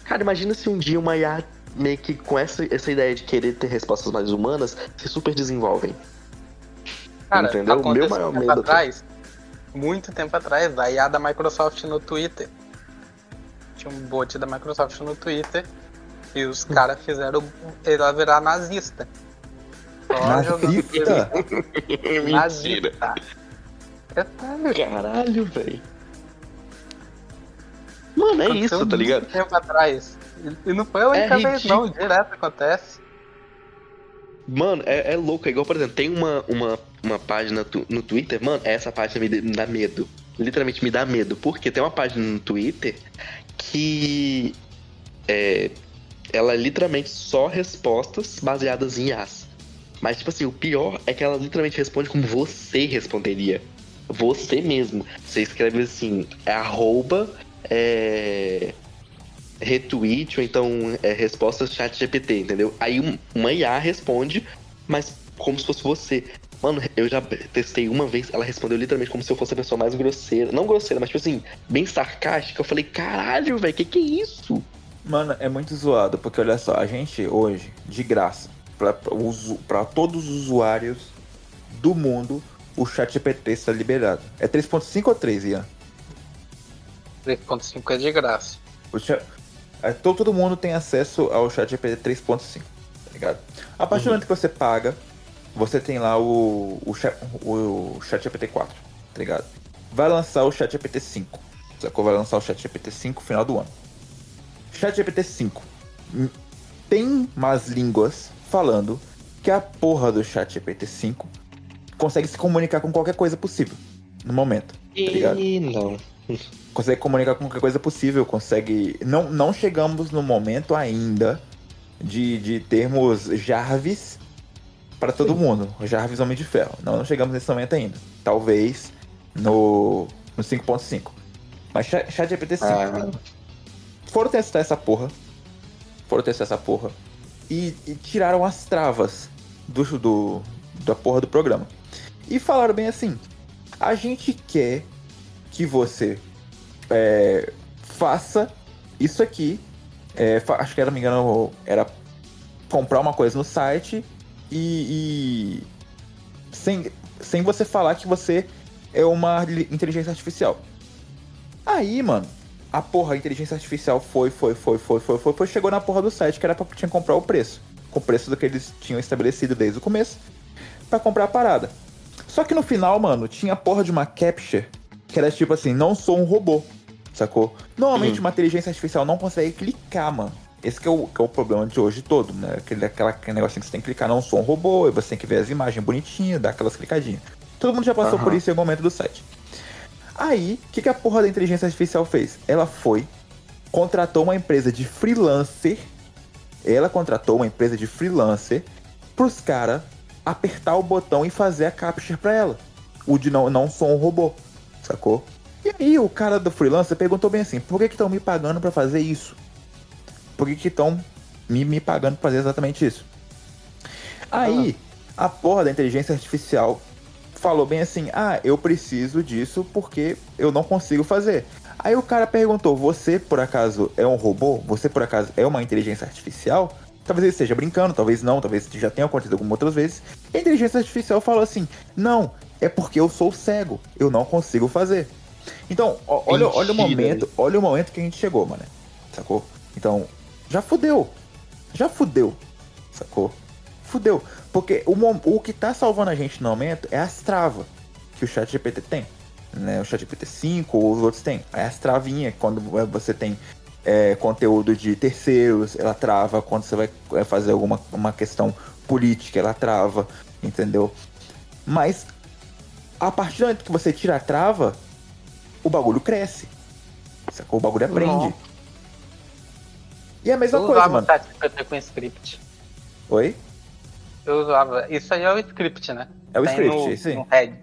[SPEAKER 1] Cara, imagina se um dia uma IA meio que com essa, essa ideia de querer ter respostas mais humanas se super desenvolvem.
[SPEAKER 3] Cara,
[SPEAKER 1] Entendeu? O meu maior
[SPEAKER 3] tempo
[SPEAKER 1] medo-
[SPEAKER 3] atrás, muito tempo atrás, a IA da Microsoft no Twitter. Tinha um bot da Microsoft no Twitter e os caras fizeram ela virar nazista.
[SPEAKER 2] Nazista?
[SPEAKER 1] Mentira.
[SPEAKER 3] Nazista. É.
[SPEAKER 1] Caralho, velho. Mano, é
[SPEAKER 3] Aconteceu
[SPEAKER 1] isso, tá ligado?
[SPEAKER 3] tempo atrás. E não foi a única
[SPEAKER 1] É
[SPEAKER 3] vez, não. Direto acontece.
[SPEAKER 1] Mano, é, é louco. É igual, por exemplo, tem uma, uma, uma página tu- no Twitter, mano, essa página me, dê- me dá medo. Literalmente me dá medo. Porque tem uma página no Twitter que. É. Ela é literalmente só respostas baseadas em as. Mas, tipo assim, o pior é que ela literalmente responde como você responderia. Você mesmo. Você escreve assim, é arroba, é, retweet, ou então é, respostas chat GPT, entendeu? Aí um- uma IA responde, mas como se fosse você. Mano, eu já testei uma vez, ela respondeu literalmente como se eu fosse a pessoa mais grosseira. Não grosseira, mas tipo assim, bem sarcástica. Eu falei, caralho, velho, que que é isso?
[SPEAKER 2] Mano, é muito zoado, porque olha só, a gente hoje, de graça, pra todos os usuários do mundo, o chat GPT está liberado. É 3.5 ou 3, Ian?
[SPEAKER 3] 3.5 é de graça.
[SPEAKER 2] O cha- é, to- todo mundo tem acesso ao chat GPT 3.5, tá ligado? A partir do momento que você paga, você tem lá o, o, cha- o chat GPT 4, tá ligado? Vai lançar o chat GPT 5, sacou? Vai lançar o chat GPT 5 no final do ano. Chat GPT 5 hum, tem más línguas falando que a porra do chat GPT 5 consegue se comunicar com qualquer coisa possível no momento. ligado?
[SPEAKER 1] E não.
[SPEAKER 2] consegue comunicar com qualquer coisa possível, consegue. Não, não chegamos no momento ainda de, de termos Jarvis para todo mundo. Jarvis Homem de Ferro. Não, não chegamos nesse momento ainda. Talvez no, no 5.5. Mas ChatGPT 5. Ah. Foram testar essa porra. Foram testar essa porra. E, e tiraram as travas do, do, da porra do programa. E falaram bem assim: a gente quer que você é, faça isso aqui. É, acho que era, me engano, era comprar uma coisa no site e, e sem, sem você falar que você é uma inteligência artificial. Aí, mano, a porra, a inteligência artificial foi, foi, foi, foi, foi, foi, foi, chegou na porra do site que era pra tinha que comprar o preço. Com o preço do que eles tinham estabelecido desde o começo para comprar a parada. Só que no final, mano, tinha a porra de uma capture que era tipo assim, não sou um robô, sacou? Normalmente uhum. uma inteligência artificial não consegue clicar, mano. Esse que é, o, que é o problema de hoje todo, né? Aquele, aquela, aquele negocinho que você tem que clicar, não sou um robô, e você tem que ver as imagens bonitinhas, dar aquelas clicadinhas. Todo mundo já passou uhum. por isso em algum momento do site. Aí, o que, que a porra da inteligência artificial fez? Ela foi, contratou uma empresa de freelancer. Ela contratou uma empresa de freelancer pros caras apertar o botão e fazer a capture pra ela. O de não, não sou um robô, sacou? E aí o cara do freelancer perguntou bem assim, por que estão me pagando para fazer isso? Por que estão me, me pagando pra fazer exatamente isso? Aí, a porra da inteligência artificial falou bem assim: ah, eu preciso disso porque eu não consigo fazer. Aí o cara perguntou: você por acaso é um robô? Você por acaso é uma inteligência artificial? Talvez ele esteja brincando, talvez não, talvez já tenha acontecido algumas outras vezes. E a inteligência artificial falou assim: não, é porque eu sou cego, eu não consigo fazer. Então, olha, olha o momento, olha o momento que a gente chegou, mano. Sacou? Então, já fudeu. Já fudeu. Sacou? Fudeu. Porque o, o que tá salvando a gente no momento é as travas que o chat GPT tem. Né? O chat GPT 5 ou os outros têm. É as travinhas, quando você tem é, conteúdo de terceiros, ela trava. Quando você vai fazer alguma uma questão política, ela trava. Entendeu? Mas a partir do momento que você tira a trava, o bagulho cresce. Sacou? O bagulho aprende. Não. E a mesma eu coisa, mano.
[SPEAKER 3] com script.
[SPEAKER 2] Oi?
[SPEAKER 3] Eu usava. Isso aí é o script, né?
[SPEAKER 2] É o Tem script, no, sim. No head.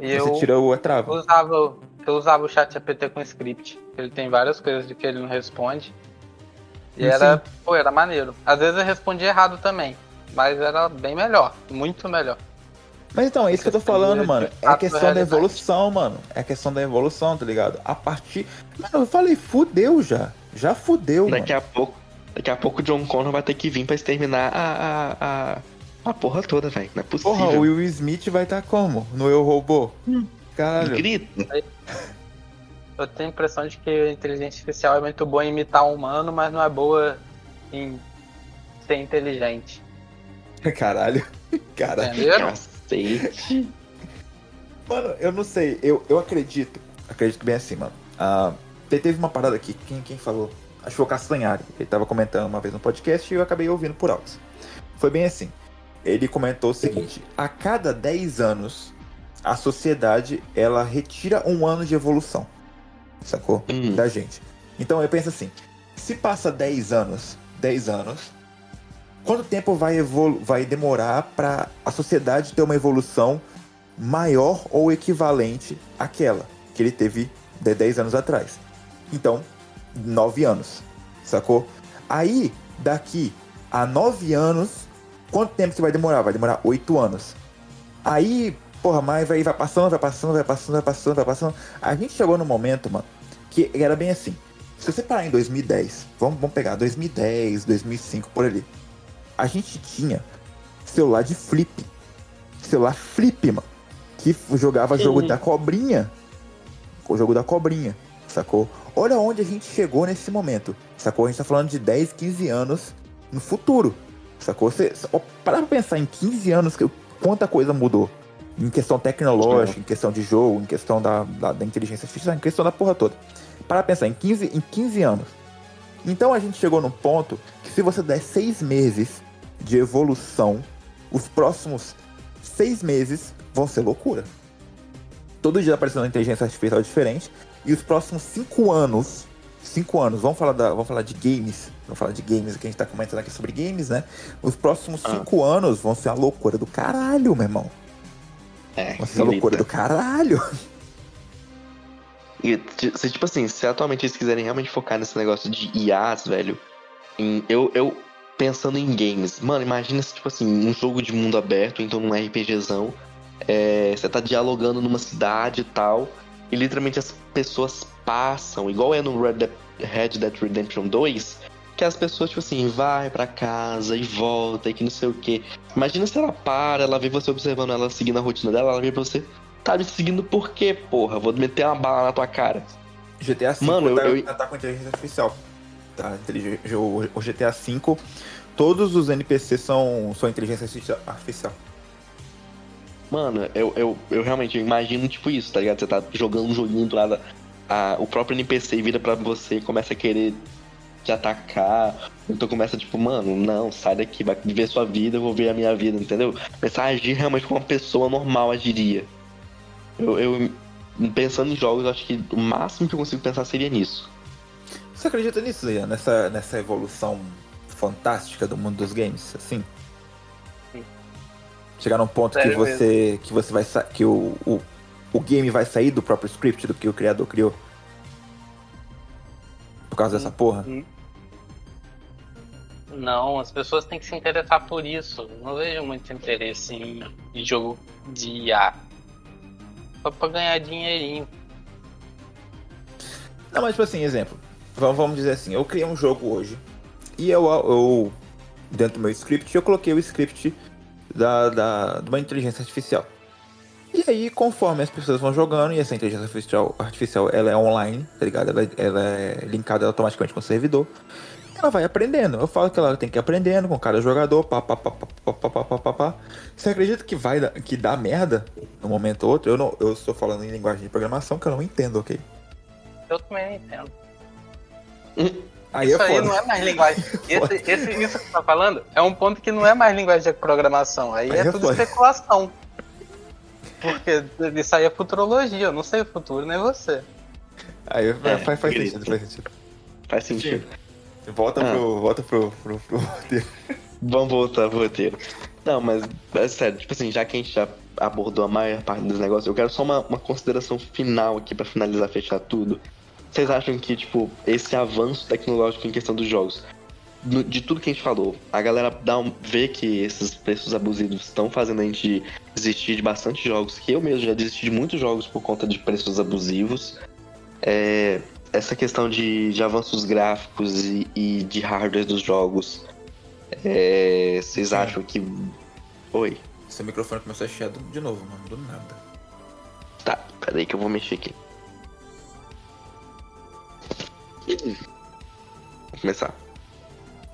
[SPEAKER 3] E
[SPEAKER 2] Você
[SPEAKER 3] eu,
[SPEAKER 2] tirou a trava.
[SPEAKER 3] Eu usava, eu usava o chat GPT com script. Ele tem várias coisas de que ele não responde. E era, pô, era maneiro. Às vezes eu respondia errado também. Mas era bem melhor. Muito melhor.
[SPEAKER 2] Mas então, é isso que eu tô falando, mano. É a questão da evolução, mano. É a questão da evolução, tá ligado? A partir. Mano, eu falei, fudeu já. Já fudeu,
[SPEAKER 1] Daqui
[SPEAKER 2] mano.
[SPEAKER 1] a pouco Daqui a pouco o John Connor vai ter que vir pra exterminar a, a, a, a porra toda, velho. Não é possível.
[SPEAKER 2] Porra, o Will Smith vai estar tá como? No Eu Robô? Hum. Caralho.
[SPEAKER 1] Grito.
[SPEAKER 3] Eu tenho a impressão de que a inteligência artificial é muito boa em imitar um humano, mas não é boa em ser inteligente.
[SPEAKER 2] Caralho. Caralho. Cacete. Mano, eu não sei. Eu, eu acredito. Acredito bem assim, mano. Uh, teve uma parada aqui. Quem, quem falou? Acho que foi o Castanhari. Ele estava comentando uma vez no podcast e eu acabei ouvindo por altos. Foi bem assim. Ele comentou o seguinte: a cada 10 anos, a sociedade ela retira um ano de evolução. Sacou? Hum. Da gente. Então eu penso assim: se passa 10 anos, 10 anos, quanto tempo vai, vai demorar para a sociedade ter uma evolução maior ou equivalente àquela que ele teve de 10 anos atrás? Então, nove anos, sacou? Aí, daqui a nove anos, quanto tempo que vai demorar? Vai demorar oito anos. Aí, porra, mas vai, vai passando, vai passando, vai passando, vai passando, vai passando. A gente chegou no momento, mano, que era bem assim. Se você parar em 2010, vamos, vamos pegar 2010, 2005, por ali. A gente tinha celular de flip. Celular flip, mano. Que jogava Sim. jogo da cobrinha. O jogo da cobrinha, sacou? Olha onde a gente chegou nesse momento, sacou? A gente tá falando de 10, 15 anos no futuro, sacou? Você, para pra pensar em 15 anos, quanta coisa mudou. Em questão tecnológica, em questão de jogo, em questão da, da, da inteligência artificial, em questão da porra toda. Para pensar em 15, em 15 anos. Então a gente chegou num ponto que se você der 6 meses de evolução, os próximos 6 meses vão ser loucura. Todo dia aparecendo uma inteligência artificial diferente, e os próximos cinco anos cinco anos, vamos falar, da, vamos falar de games, vamos falar de games, que a gente tá comentando aqui sobre games, né? Os próximos
[SPEAKER 1] Ah.
[SPEAKER 2] cinco anos vão ser a loucura do caralho, meu irmão.
[SPEAKER 1] É,
[SPEAKER 2] Vão ser a loucura do caralho.
[SPEAKER 1] E, se, tipo assim, se atualmente eles quiserem realmente focar nesse negócio de IAs, velho, em- eu, eu pensando em games, mano, imagina se, tipo assim, um jogo de mundo aberto, então num RPGzão, é, você tá dialogando numa cidade e tal, e literalmente as pessoas passam, igual é no Red Dead, Red Dead Redemption 2, que as pessoas, tipo assim, vai pra casa e volta e que não sei o que. Imagina se ela para, ela vê você observando ela seguindo a rotina dela, ela vê pra você, tá me seguindo por quê, porra? Vou meter uma bala na tua cara.
[SPEAKER 2] GTA V
[SPEAKER 1] Mano, eu-
[SPEAKER 2] tá,
[SPEAKER 1] eu-
[SPEAKER 2] tá com inteligência artificial. Tá, o, GTA V, todos os NPCs são, são inteligência artifici- artificial.
[SPEAKER 1] Mano, eu, eu, eu realmente imagino tipo isso, tá ligado? Você tá jogando um joguinho do nada, a, o próprio NPC vira pra você começa a querer te atacar. Então começa tipo, mano, não, sai daqui, vai viver sua vida, eu vou ver a minha vida, entendeu? Começar a agir realmente como uma pessoa normal agiria. Eu, eu pensando em jogos, acho que o máximo que eu consigo pensar seria nisso.
[SPEAKER 2] Você acredita nisso, Leia? Nessa, nessa evolução fantástica do mundo dos games, assim? Chegar num ponto
[SPEAKER 3] Sério
[SPEAKER 2] que você que você vai que o, o, o game vai sair do próprio script do que o criador criou? Por causa dessa porra?
[SPEAKER 3] Não, as pessoas têm que se interessar por isso. Não vejo muito interesse em, jogo de IA. Só pra ganhar dinheirinho.
[SPEAKER 2] Não, mas tipo assim, exemplo. Vamos, vamos dizer assim, eu criei um jogo hoje. E eu, eu dentro do meu script, eu coloquei o script da, da, de uma inteligência artificial. E aí, conforme as pessoas vão jogando, e essa inteligência artificial, artificial ela é online, tá ligado? Ela, ela é linkada automaticamente com o servidor. Ela vai aprendendo. Eu falo que ela tem que ir aprendendo com cada jogador, pá, pá, pá, pá, pá, pá, pá, pá, pá, pá. Você acredita que vai dar- que dá merda num momento ou outro? Eu, não, eu estou falando em linguagem de programação que eu não entendo, ok?
[SPEAKER 3] Eu também não entendo.
[SPEAKER 2] Aí
[SPEAKER 3] isso
[SPEAKER 2] é
[SPEAKER 3] aí não é mais linguagem. Esse, esse- isso que você tá falando é um ponto que não é mais linguagem de programação. Aí,
[SPEAKER 2] Aí
[SPEAKER 3] é,
[SPEAKER 2] é
[SPEAKER 3] tudo
[SPEAKER 2] foda.
[SPEAKER 3] especulação. Porque isso aí é futurologia. Eu não sei o futuro, nem você.
[SPEAKER 2] Aí
[SPEAKER 1] É,
[SPEAKER 2] faz, faz
[SPEAKER 1] grito.
[SPEAKER 2] sentido, faz sentido.
[SPEAKER 1] Faz sentido.
[SPEAKER 2] Volta
[SPEAKER 1] Ah.
[SPEAKER 2] pro. Volta pro. pro, pro roteiro.
[SPEAKER 1] Vamos voltar pro roteiro. Não, mas é sério, tipo assim, já que a gente já abordou a maior parte dos negócios, eu quero só uma, uma consideração final aqui pra finalizar, fechar tudo. Vocês acham que, tipo, esse avanço tecnológico em questão dos jogos, no- de tudo que a gente falou, a galera dá um, vê que esses preços abusivos estão fazendo a gente desistir de bastante jogos, que eu mesmo já desisti de muitos jogos por conta de preços abusivos. É, essa questão de, de avanços gráficos e, e de hardware dos jogos. É, vocês acham que. Oi.
[SPEAKER 2] Seu microfone começou a chiar de novo, mano. Do nada.
[SPEAKER 1] Tá, peraí que eu vou mexer aqui. Vou começar.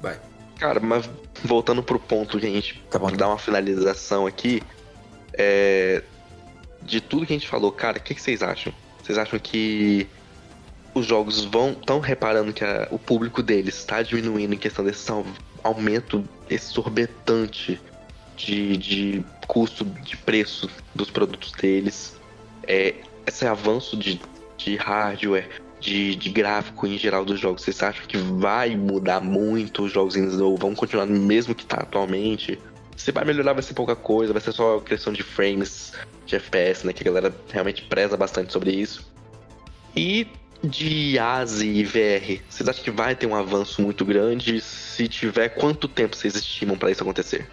[SPEAKER 2] Vai.
[SPEAKER 1] Cara, mas voltando pro ponto que a gente
[SPEAKER 2] Tá bom.
[SPEAKER 1] dar uma finalização aqui, é, de tudo que a gente falou, cara, o que, que vocês acham? Vocês acham que os jogos vão estão reparando que a- o público deles está diminuindo em questão desse au- aumento exorbitante de, de custo, de preço dos produtos deles? É, esse avanço de, de hardware, de, de gráfico em geral dos jogos, vocês acham que vai mudar muito os jogos ainda ou vão continuar no mesmo que tá atualmente? Se vai melhorar, vai ser pouca coisa, vai ser só questão de frames, de FPS, né? Que a galera realmente preza bastante sobre isso. E de ASI e VR, vocês acham que vai ter um avanço muito grande? Se tiver, quanto tempo vocês estimam pra isso acontecer?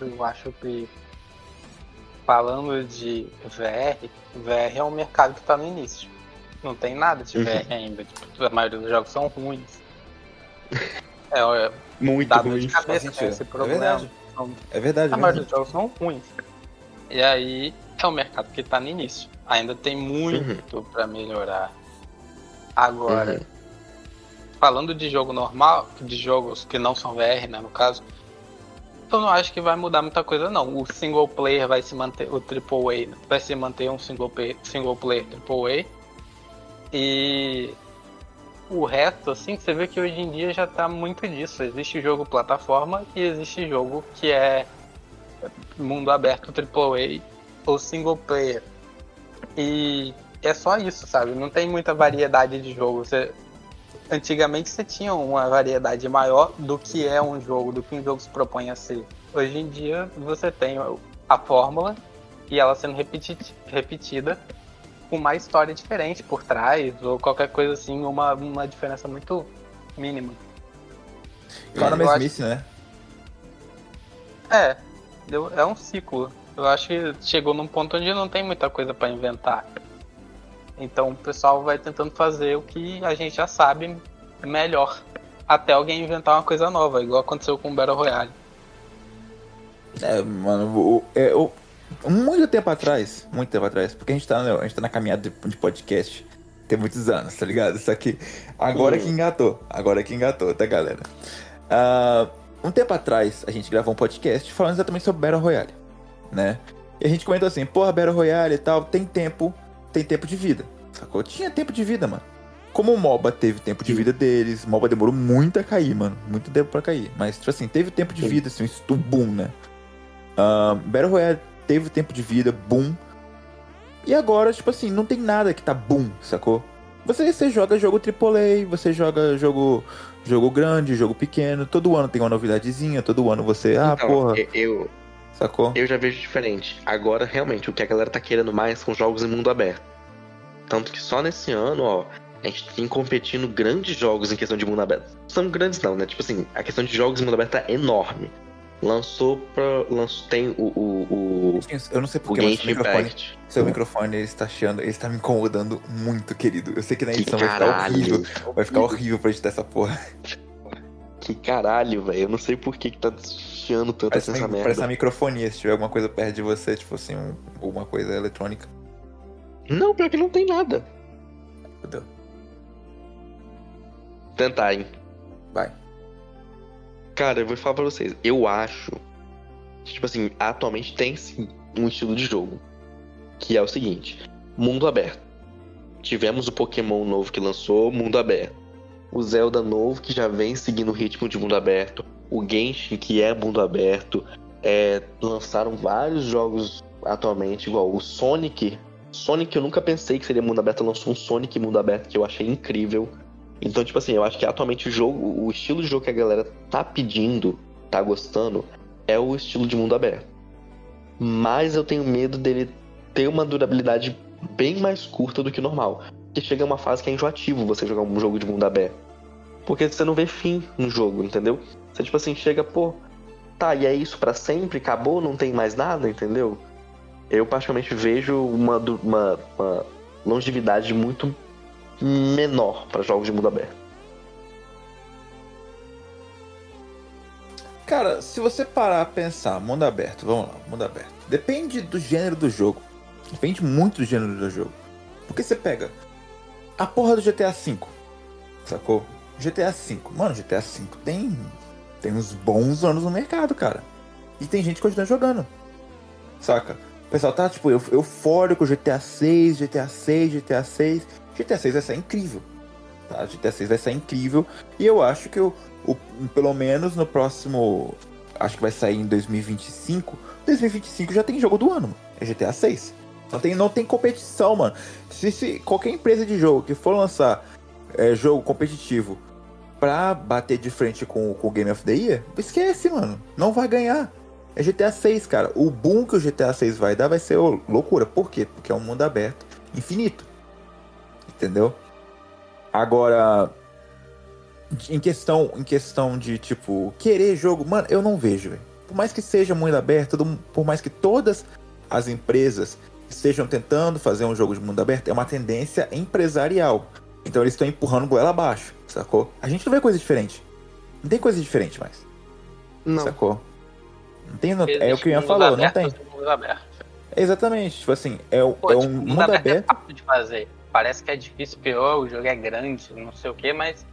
[SPEAKER 3] Eu acho que falando de VR, VR é um mercado que tá no início. Não tem nada de
[SPEAKER 1] Uhum.
[SPEAKER 3] VR ainda. Tipo, a maioria dos jogos são ruins. É, é
[SPEAKER 1] Muito
[SPEAKER 3] dá dor
[SPEAKER 1] ruim.
[SPEAKER 3] de cabeça
[SPEAKER 2] sentido.
[SPEAKER 3] esse
[SPEAKER 2] É
[SPEAKER 3] problema.
[SPEAKER 2] verdade.
[SPEAKER 3] Então,
[SPEAKER 2] É verdade,
[SPEAKER 3] a maioria
[SPEAKER 2] mesmo.
[SPEAKER 3] dos jogos são ruins. E aí é um mercado que tá no início. Ainda tem muito pra melhorar. Agora,
[SPEAKER 1] Uhum.
[SPEAKER 3] falando de jogo normal, de jogos que não são VR, né, no caso, eu não acho que vai mudar muita coisa não. O single player vai se manter, o AAA né, vai se manter um single player, single player AAA. E o resto, assim, você vê que hoje em dia já tá muito disso. Existe jogo plataforma e existe jogo que é mundo aberto AAA ou single player. E é só isso, sabe? Não tem muita variedade de jogo. Você... Antigamente você tinha uma variedade maior do que é um jogo, do que um jogo se propõe a ser. Hoje em dia você tem a fórmula e ela sendo repetida com uma história diferente por trás, ou qualquer coisa assim, uma, uma diferença muito mínima.
[SPEAKER 2] Economy Smith, né?
[SPEAKER 3] É, é um ciclo. Eu acho que chegou num ponto onde não tem muita coisa para inventar. Então o pessoal vai tentando fazer o que a gente já sabe melhor. Até alguém inventar uma coisa nova, igual aconteceu com o Battle Royale.
[SPEAKER 2] É, mano, é, o, muito tempo atrás, muito tempo atrás, porque a gente tá, a gente tá na caminhada de, podcast tem muitos anos, tá ligado? Só que agora que engatou, agora que engatou, tá, galera? Uh, um tempo atrás, a gente gravou um podcast falando exatamente sobre Battle Royale, né? E a gente comentou assim, porra, Battle Royale e tal, tem tempo, tem tempo de vida, sacou? Tinha tempo de vida, mano. Como o MOBA teve tempo de vida deles, o MOBA demorou muito a cair, mano. Muito tempo pra cair. Mas, tipo assim, teve tempo de vida, assim, um boom, né? Uh, Battle Royale teve tempo de vida, boom. E agora, tipo assim, não tem nada que tá boom, sacou? Você, você joga jogo AAA, você joga jogo jogo grande, jogo pequeno, todo ano tem uma novidadezinha, todo ano você, ah, então, porra.
[SPEAKER 1] Eu sacou? Eu já vejo diferente. Agora, realmente, o que a galera tá querendo mais são jogos em mundo aberto. Tanto que só nesse ano, ó, a gente tem competindo grandes jogos em questão de mundo aberto. São grandes não, né? Tipo assim, a questão de jogos em mundo aberto é enorme lançou pra. Lançou, tem o. o, o
[SPEAKER 2] eu não sei porque, mas seu microfone, seu microfone ele está chiando, ele está me incomodando muito, querido. Eu sei que na edição que vai ficar horrível. Vai ficar horrível pra editar essa porra.
[SPEAKER 1] Que caralho, velho. Eu não sei por que, que tá chiando tanto
[SPEAKER 2] parece
[SPEAKER 1] essa merda.
[SPEAKER 2] Parece uma microfonia, se tiver alguma coisa perto de você, tipo assim, um, alguma coisa eletrônica.
[SPEAKER 1] Não, pior que não tem nada.
[SPEAKER 2] Fudeu.
[SPEAKER 1] Tentar, hein?
[SPEAKER 2] Vai.
[SPEAKER 1] Cara, eu vou falar pra vocês. Eu acho que, tipo assim, atualmente tem sim um estilo de jogo. Que é o seguinte: mundo aberto. Tivemos o Pokémon novo que lançou, mundo aberto. O Zelda novo que já vem seguindo o ritmo de mundo aberto. O Genshin que é mundo aberto. É, lançaram vários jogos atualmente, igual o Sonic. Sonic eu nunca pensei que seria mundo aberto, lançou um Sonic mundo aberto que eu achei incrível. Então, tipo assim, eu acho que atualmente o jogo, o estilo de jogo que a galera tá pedindo, tá gostando, é o estilo de mundo aberto. Mas eu tenho medo dele ter uma durabilidade bem mais curta do que normal. Porque chega uma fase que é enjoativo você jogar um jogo de mundo aberto. Porque você não vê fim no jogo, entendeu? Você tipo assim, chega, pô, tá, e é isso para sempre? Acabou? Não tem mais nada, entendeu? Eu praticamente vejo uma, uma, uma longevidade muito menor para jogos de mundo aberto.
[SPEAKER 2] Cara, se você parar a pensar, mundo aberto, vamos lá, mundo aberto. Depende do gênero do jogo. Depende muito do gênero do jogo. Porque você pega a porra do GTA V, sacou? GTA V, mano, GTA V tem, tem uns bons anos no mercado, cara. E tem gente que continua jogando, saca? O pessoal tá, tipo, eufórico, GTA 6, GTA 6, GTA 6. GTA 6 vai ser incrível. Tá? GTA 6 vai ser incrível. E eu acho que o, o, pelo menos no próximo. Acho que vai sair em 2025. 2025 já tem jogo do ano, mano. É GTA 6. Não tem, não tem competição, mano. Se, se qualquer empresa de jogo que for lançar é, jogo competitivo pra bater de frente com, com o Game of the Year, esquece, mano. Não vai ganhar. É GTA 6, cara. O boom que o GTA 6 vai dar vai ser loucura. Por quê? Porque é um mundo aberto, infinito entendeu? Agora, em questão, em questão de, tipo, querer jogo, mano, eu não vejo, velho. Por mais que seja mundo aberto, por mais que todas as empresas estejam tentando fazer um jogo de mundo aberto, é uma tendência empresarial. Então eles estão empurrando goela abaixo, sacou? A gente não vê coisa diferente. Não tem coisa diferente mais. Não. Sacou? Não tem, não, é o que o Ian falou, não tem. Exatamente, tipo assim, é, Pô, é um tipo, mundo, mundo aberto. É
[SPEAKER 3] fácil de fazer parece que é difícil, pior, o jogo é grande, não sei o que, mas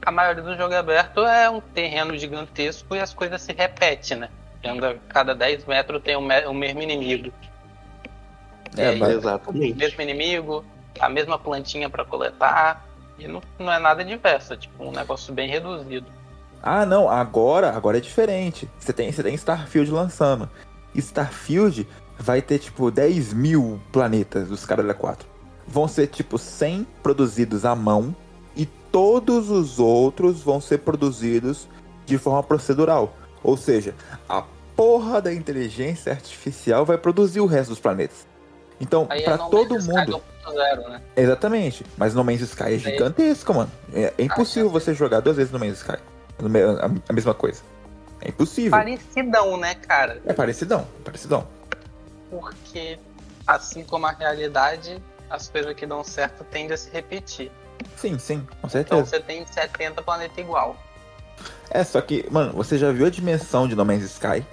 [SPEAKER 3] a maioria do jogo aberto é um terreno gigantesco e as coisas se repetem, né? Anda, cada 10 metros tem o, um, mesmo inimigo.
[SPEAKER 1] É, aí, exatamente.
[SPEAKER 3] O mesmo inimigo, a mesma plantinha para coletar. E não, não é nada diverso, é tipo um negócio bem reduzido.
[SPEAKER 2] Ah, não, agora, agora é diferente. Você tem, você tem Starfield lançando. Starfield vai ter tipo 10 mil planetas dos Caralho 4. Vão ser tipo 100 produzidos à mão e todos os outros vão ser produzidos de forma procedural. Ou seja, a porra da inteligência artificial vai produzir o resto dos planetas. Então,
[SPEAKER 3] é
[SPEAKER 2] pra
[SPEAKER 3] No
[SPEAKER 2] todo
[SPEAKER 3] Man's Sky
[SPEAKER 2] mundo.
[SPEAKER 3] 2.0, né?
[SPEAKER 2] Exatamente. Mas No Man's Sky é gigantesco, mano. É, é impossível
[SPEAKER 3] já
[SPEAKER 2] você jogar duas vezes No Man's Sky. A, mesma coisa. É impossível.
[SPEAKER 3] Parecidão, né, cara?
[SPEAKER 2] É parecidão, parecidão.
[SPEAKER 3] Porque, assim como a realidade, as coisas que dão certo tendem a se repetir.
[SPEAKER 2] Sim, sim, com
[SPEAKER 3] Então
[SPEAKER 2] certeza.
[SPEAKER 3] você tem 70 planetas igual.
[SPEAKER 2] É, só que, mano, você já viu a dimensão de No Man's Sky?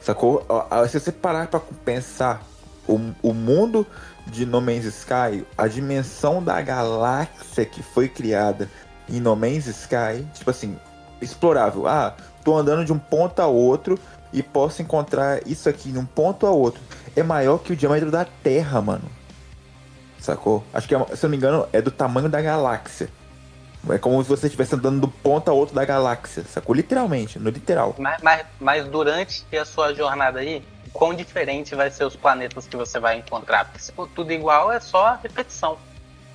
[SPEAKER 2] Sacou? Se você parar pra pensar o, o mundo de No Man's Sky, a dimensão da galáxia que foi criada em No Man's Sky, tipo assim, explorável. Ah, tô andando de um ponto a outro e posso encontrar isso aqui num ponto a outro. É maior que o diâmetro da Terra, mano. Sacou? Acho que, é- se eu não me engano, é do tamanho da galáxia. É como se você estivesse andando do ponto a outro da galáxia, sacou? Literalmente, no literal.
[SPEAKER 3] Mas, mas, mas durante a sua jornada aí, quão diferente vai ser os planetas que você vai encontrar? Porque se for tudo igual, é só repetição.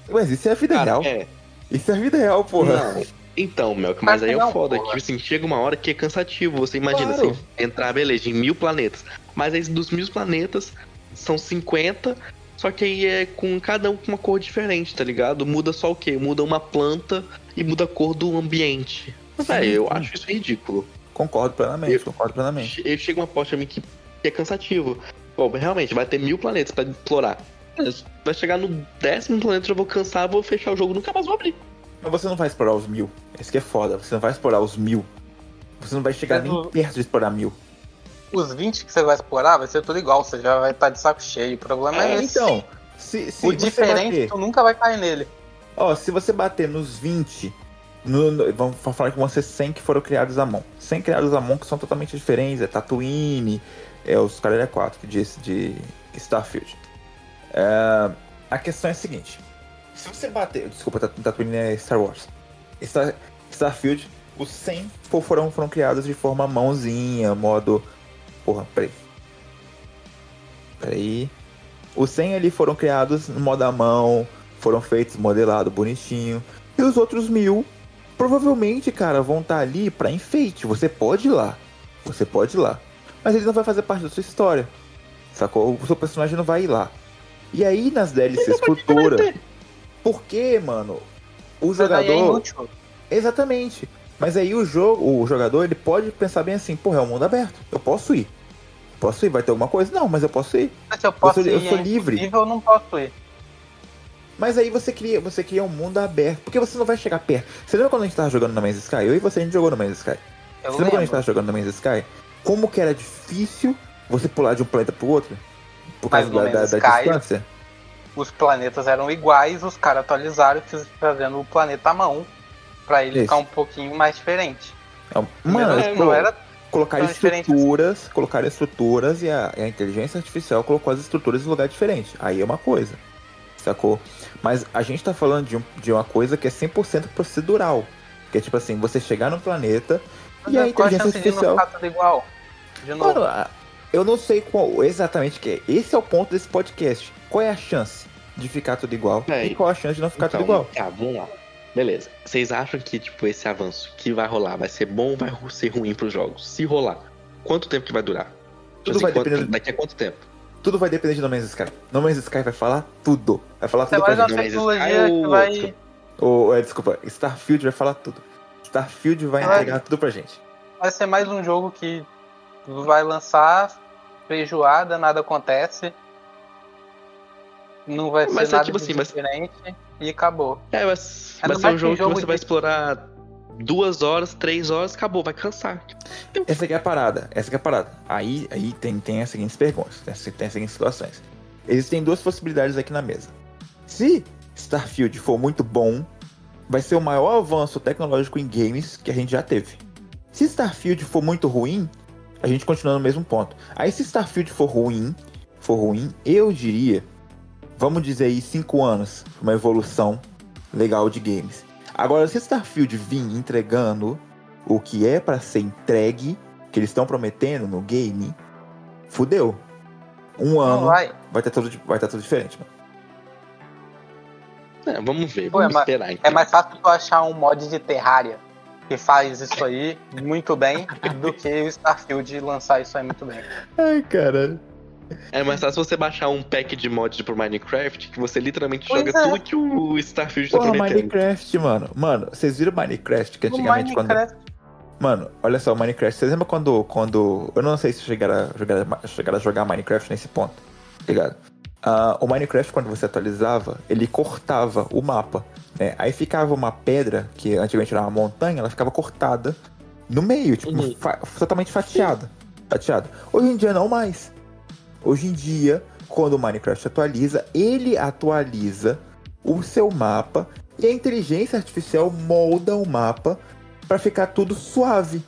[SPEAKER 2] Mas isso é a vida
[SPEAKER 1] Cara,
[SPEAKER 2] real.
[SPEAKER 1] é.
[SPEAKER 2] Isso é a vida real, porra.
[SPEAKER 1] Não. Então, Melk, mas
[SPEAKER 3] Mas
[SPEAKER 1] aí é o foda. Que,
[SPEAKER 3] porra.
[SPEAKER 1] tipo assim, chega uma hora que é cansativo. Você imagina,
[SPEAKER 2] Claro.
[SPEAKER 1] assim, entrar, beleza, em mil planetas. Mas aí dos mil planetas, são 50. Só que aí é com cada um com uma cor diferente, tá ligado? Muda só o quê? Muda uma planta e muda a cor do ambiente.
[SPEAKER 2] Sim,
[SPEAKER 1] Véi, eu acho isso ridículo.
[SPEAKER 2] Concordo plenamente,
[SPEAKER 1] Eu-
[SPEAKER 2] concordo plenamente.
[SPEAKER 1] Che- Chega uma parte pra mim que, que é cansativo. Pô, realmente, vai ter mil planetas pra explorar. Vai chegar no décimo planeta, eu já vou cansar, vou fechar o jogo, nunca mais vou abrir.
[SPEAKER 2] Mas você não vai explorar os mil. Esse que é foda. Você não vai explorar os mil. Você não vai chegar
[SPEAKER 3] Mas
[SPEAKER 2] nem
[SPEAKER 3] o-
[SPEAKER 2] perto de explorar mil.
[SPEAKER 3] Os 20 que você vai explorar vai ser tudo igual, você já vai estar de saco cheio. O problema é,
[SPEAKER 2] É,
[SPEAKER 3] esse.
[SPEAKER 2] então, se, se
[SPEAKER 3] o
[SPEAKER 2] você
[SPEAKER 3] diferente,
[SPEAKER 2] bater,
[SPEAKER 3] tu nunca vai cair nele.
[SPEAKER 2] ó, se você bater nos 20, no- no- vamos falar que vão ser 100 que foram criados à mão. 100 criados à mão que são totalmente diferentes, é Tatooine, é os Caralho 4 que disse de Starfield. É, a questão é a seguinte, se você bater, desculpa, Tatooine é Star Wars. Star, Starfield, os 100 fo- foram, foram criados de forma mãozinha, modo... Porra, peraí. Peraí. Os 100 ali foram criados no modo à mão, foram feitos modelado bonitinho. E os outros mil, provavelmente, cara, vão estar ali pra enfeite. Você pode ir lá. Você pode ir lá. Mas ele não vai fazer parte da sua história. Sacou? O seu personagem não vai ir lá. E aí nas DLCs futuras. Por que, mano? O
[SPEAKER 3] é
[SPEAKER 2] jogador.
[SPEAKER 3] inútil.
[SPEAKER 2] Exatamente. Mas aí o jogo, o jogador, ele pode pensar bem assim, porra, é um mundo aberto. Eu posso ir. Posso ir? Vai ter alguma coisa? Não, mas eu posso ir.
[SPEAKER 3] Mas eu posso
[SPEAKER 2] sou- eu
[SPEAKER 3] ir,
[SPEAKER 2] sou
[SPEAKER 3] é
[SPEAKER 2] livre.
[SPEAKER 3] eu não posso ir.
[SPEAKER 2] Mas aí você cria, você cria um mundo aberto. Porque você não vai chegar perto. Você lembra quando a gente tava jogando no Man's Sky? Eu e você, a gente jogou no Man's Sky.
[SPEAKER 3] Eu
[SPEAKER 2] você lembra quando a gente tava jogando no Man's Sky? Como que era difícil você pular de um planeta pro outro? Por causa da, da, da distância?
[SPEAKER 3] Os planetas eram iguais, os caras atualizaram, fazendo o planeta à mão. Pra ele
[SPEAKER 2] Isso.
[SPEAKER 3] ficar um pouquinho mais diferente.
[SPEAKER 2] É Mano,
[SPEAKER 3] não, não
[SPEAKER 2] colo-
[SPEAKER 3] era tão diferente
[SPEAKER 2] estruturas, colocaram estruturas e a, e a inteligência artificial colocou as estruturas em lugar diferente. Aí é uma coisa. Sacou? Mas a gente tá falando de, um- de uma coisa que é 100% procedural. Que é tipo assim, você chegar no planeta e a
[SPEAKER 3] Qual a
[SPEAKER 2] inteligência
[SPEAKER 3] chance de não
[SPEAKER 2] artificial.
[SPEAKER 3] ficar tudo igual? De novo.
[SPEAKER 2] Mano, eu não sei qual exatamente que é. Esse é o ponto desse podcast. Qual é a chance de ficar tudo igual?
[SPEAKER 1] É,
[SPEAKER 2] e qual a chance de não ficar
[SPEAKER 1] Então,
[SPEAKER 2] tudo igual?
[SPEAKER 1] Tá, vamos lá. Beleza. Vocês acham que, tipo, esse avanço que vai rolar vai ser bom ou vai ser ruim pros jogos? Se rolar, quanto tempo que vai durar? Tipo
[SPEAKER 2] Tudo vai
[SPEAKER 1] quanto-
[SPEAKER 2] depender do-
[SPEAKER 1] Daqui a quanto tempo?
[SPEAKER 2] Tudo vai depender de No Man's Sky. No Man's Sky vai falar tudo. Vai falar
[SPEAKER 3] Você
[SPEAKER 2] tudo
[SPEAKER 3] vai
[SPEAKER 2] pra gente.
[SPEAKER 1] Mas
[SPEAKER 3] tecnologia
[SPEAKER 1] Sky ou
[SPEAKER 3] vai.
[SPEAKER 2] Ou, é, desculpa, Starfield vai falar tudo. Starfield vai
[SPEAKER 3] Vai.
[SPEAKER 2] entregar tudo pra gente.
[SPEAKER 3] Vai ser mais um jogo que vai lançar feijoada, nada acontece. Não vai ser
[SPEAKER 1] Mas é
[SPEAKER 3] nada
[SPEAKER 1] tipo assim, mas-
[SPEAKER 3] diferente e acabou.
[SPEAKER 1] É, vai, vai
[SPEAKER 3] Ainda
[SPEAKER 1] ser um jogo que você vai
[SPEAKER 3] de-
[SPEAKER 1] explorar duas horas, três horas, acabou, vai cansar.
[SPEAKER 2] Essa aqui é a parada. Essa aqui é a parada. Aí, aí tem, tem as seguintes perguntas. Tem, as- tem as seguintes situações. Existem duas possibilidades aqui na mesa. Se Starfield for muito bom, vai ser o maior avanço tecnológico em games que a gente já teve. Se Starfield for muito ruim, a gente continua no mesmo ponto. Aí se Starfield for ruim, for ruim, eu diria, vamos dizer aí cinco anos, uma evolução legal de games. Agora, se Starfield vir entregando o que é pra ser entregue, que eles estão prometendo no game, fudeu. um ano
[SPEAKER 3] vai.
[SPEAKER 2] estar tudo, vai tá tudo diferente, mano.
[SPEAKER 1] É, vamos ver,
[SPEAKER 3] Pô, é
[SPEAKER 1] vamos esperar.
[SPEAKER 3] É
[SPEAKER 1] Então.
[SPEAKER 3] mais fácil tu achar um mod de Terraria que faz isso aí muito bem do que o Starfield lançar isso aí muito bem.
[SPEAKER 2] Ai, cara.
[SPEAKER 1] É mais fácil você baixar um pack de mods pro Minecraft que você literalmente
[SPEAKER 3] Pois
[SPEAKER 1] joga
[SPEAKER 3] é.
[SPEAKER 1] tudo que o Starfield tá
[SPEAKER 2] Porra,
[SPEAKER 1] prometendo.
[SPEAKER 2] Minecraft, mano. Mano, vocês viram Minecraft que antigamente quando.
[SPEAKER 3] Minecraft,
[SPEAKER 2] Mano, olha só, o Minecraft. Vocês lembram quando. quando... Eu não sei se chegaram a jogar, chegaram a jogar Minecraft nesse ponto. tá Ligado? Ah, o Minecraft, quando você atualizava, ele cortava o mapa. Né? Aí ficava uma pedra, que antigamente era uma montanha, ela ficava cortada no meio, tipo,
[SPEAKER 1] Uhum.
[SPEAKER 2] fa- totalmente fatiada. Fatiada. Hoje em dia não mais. Hoje em dia, quando o Minecraft atualiza, ele atualiza o seu mapa e a inteligência artificial molda o mapa pra ficar tudo suave.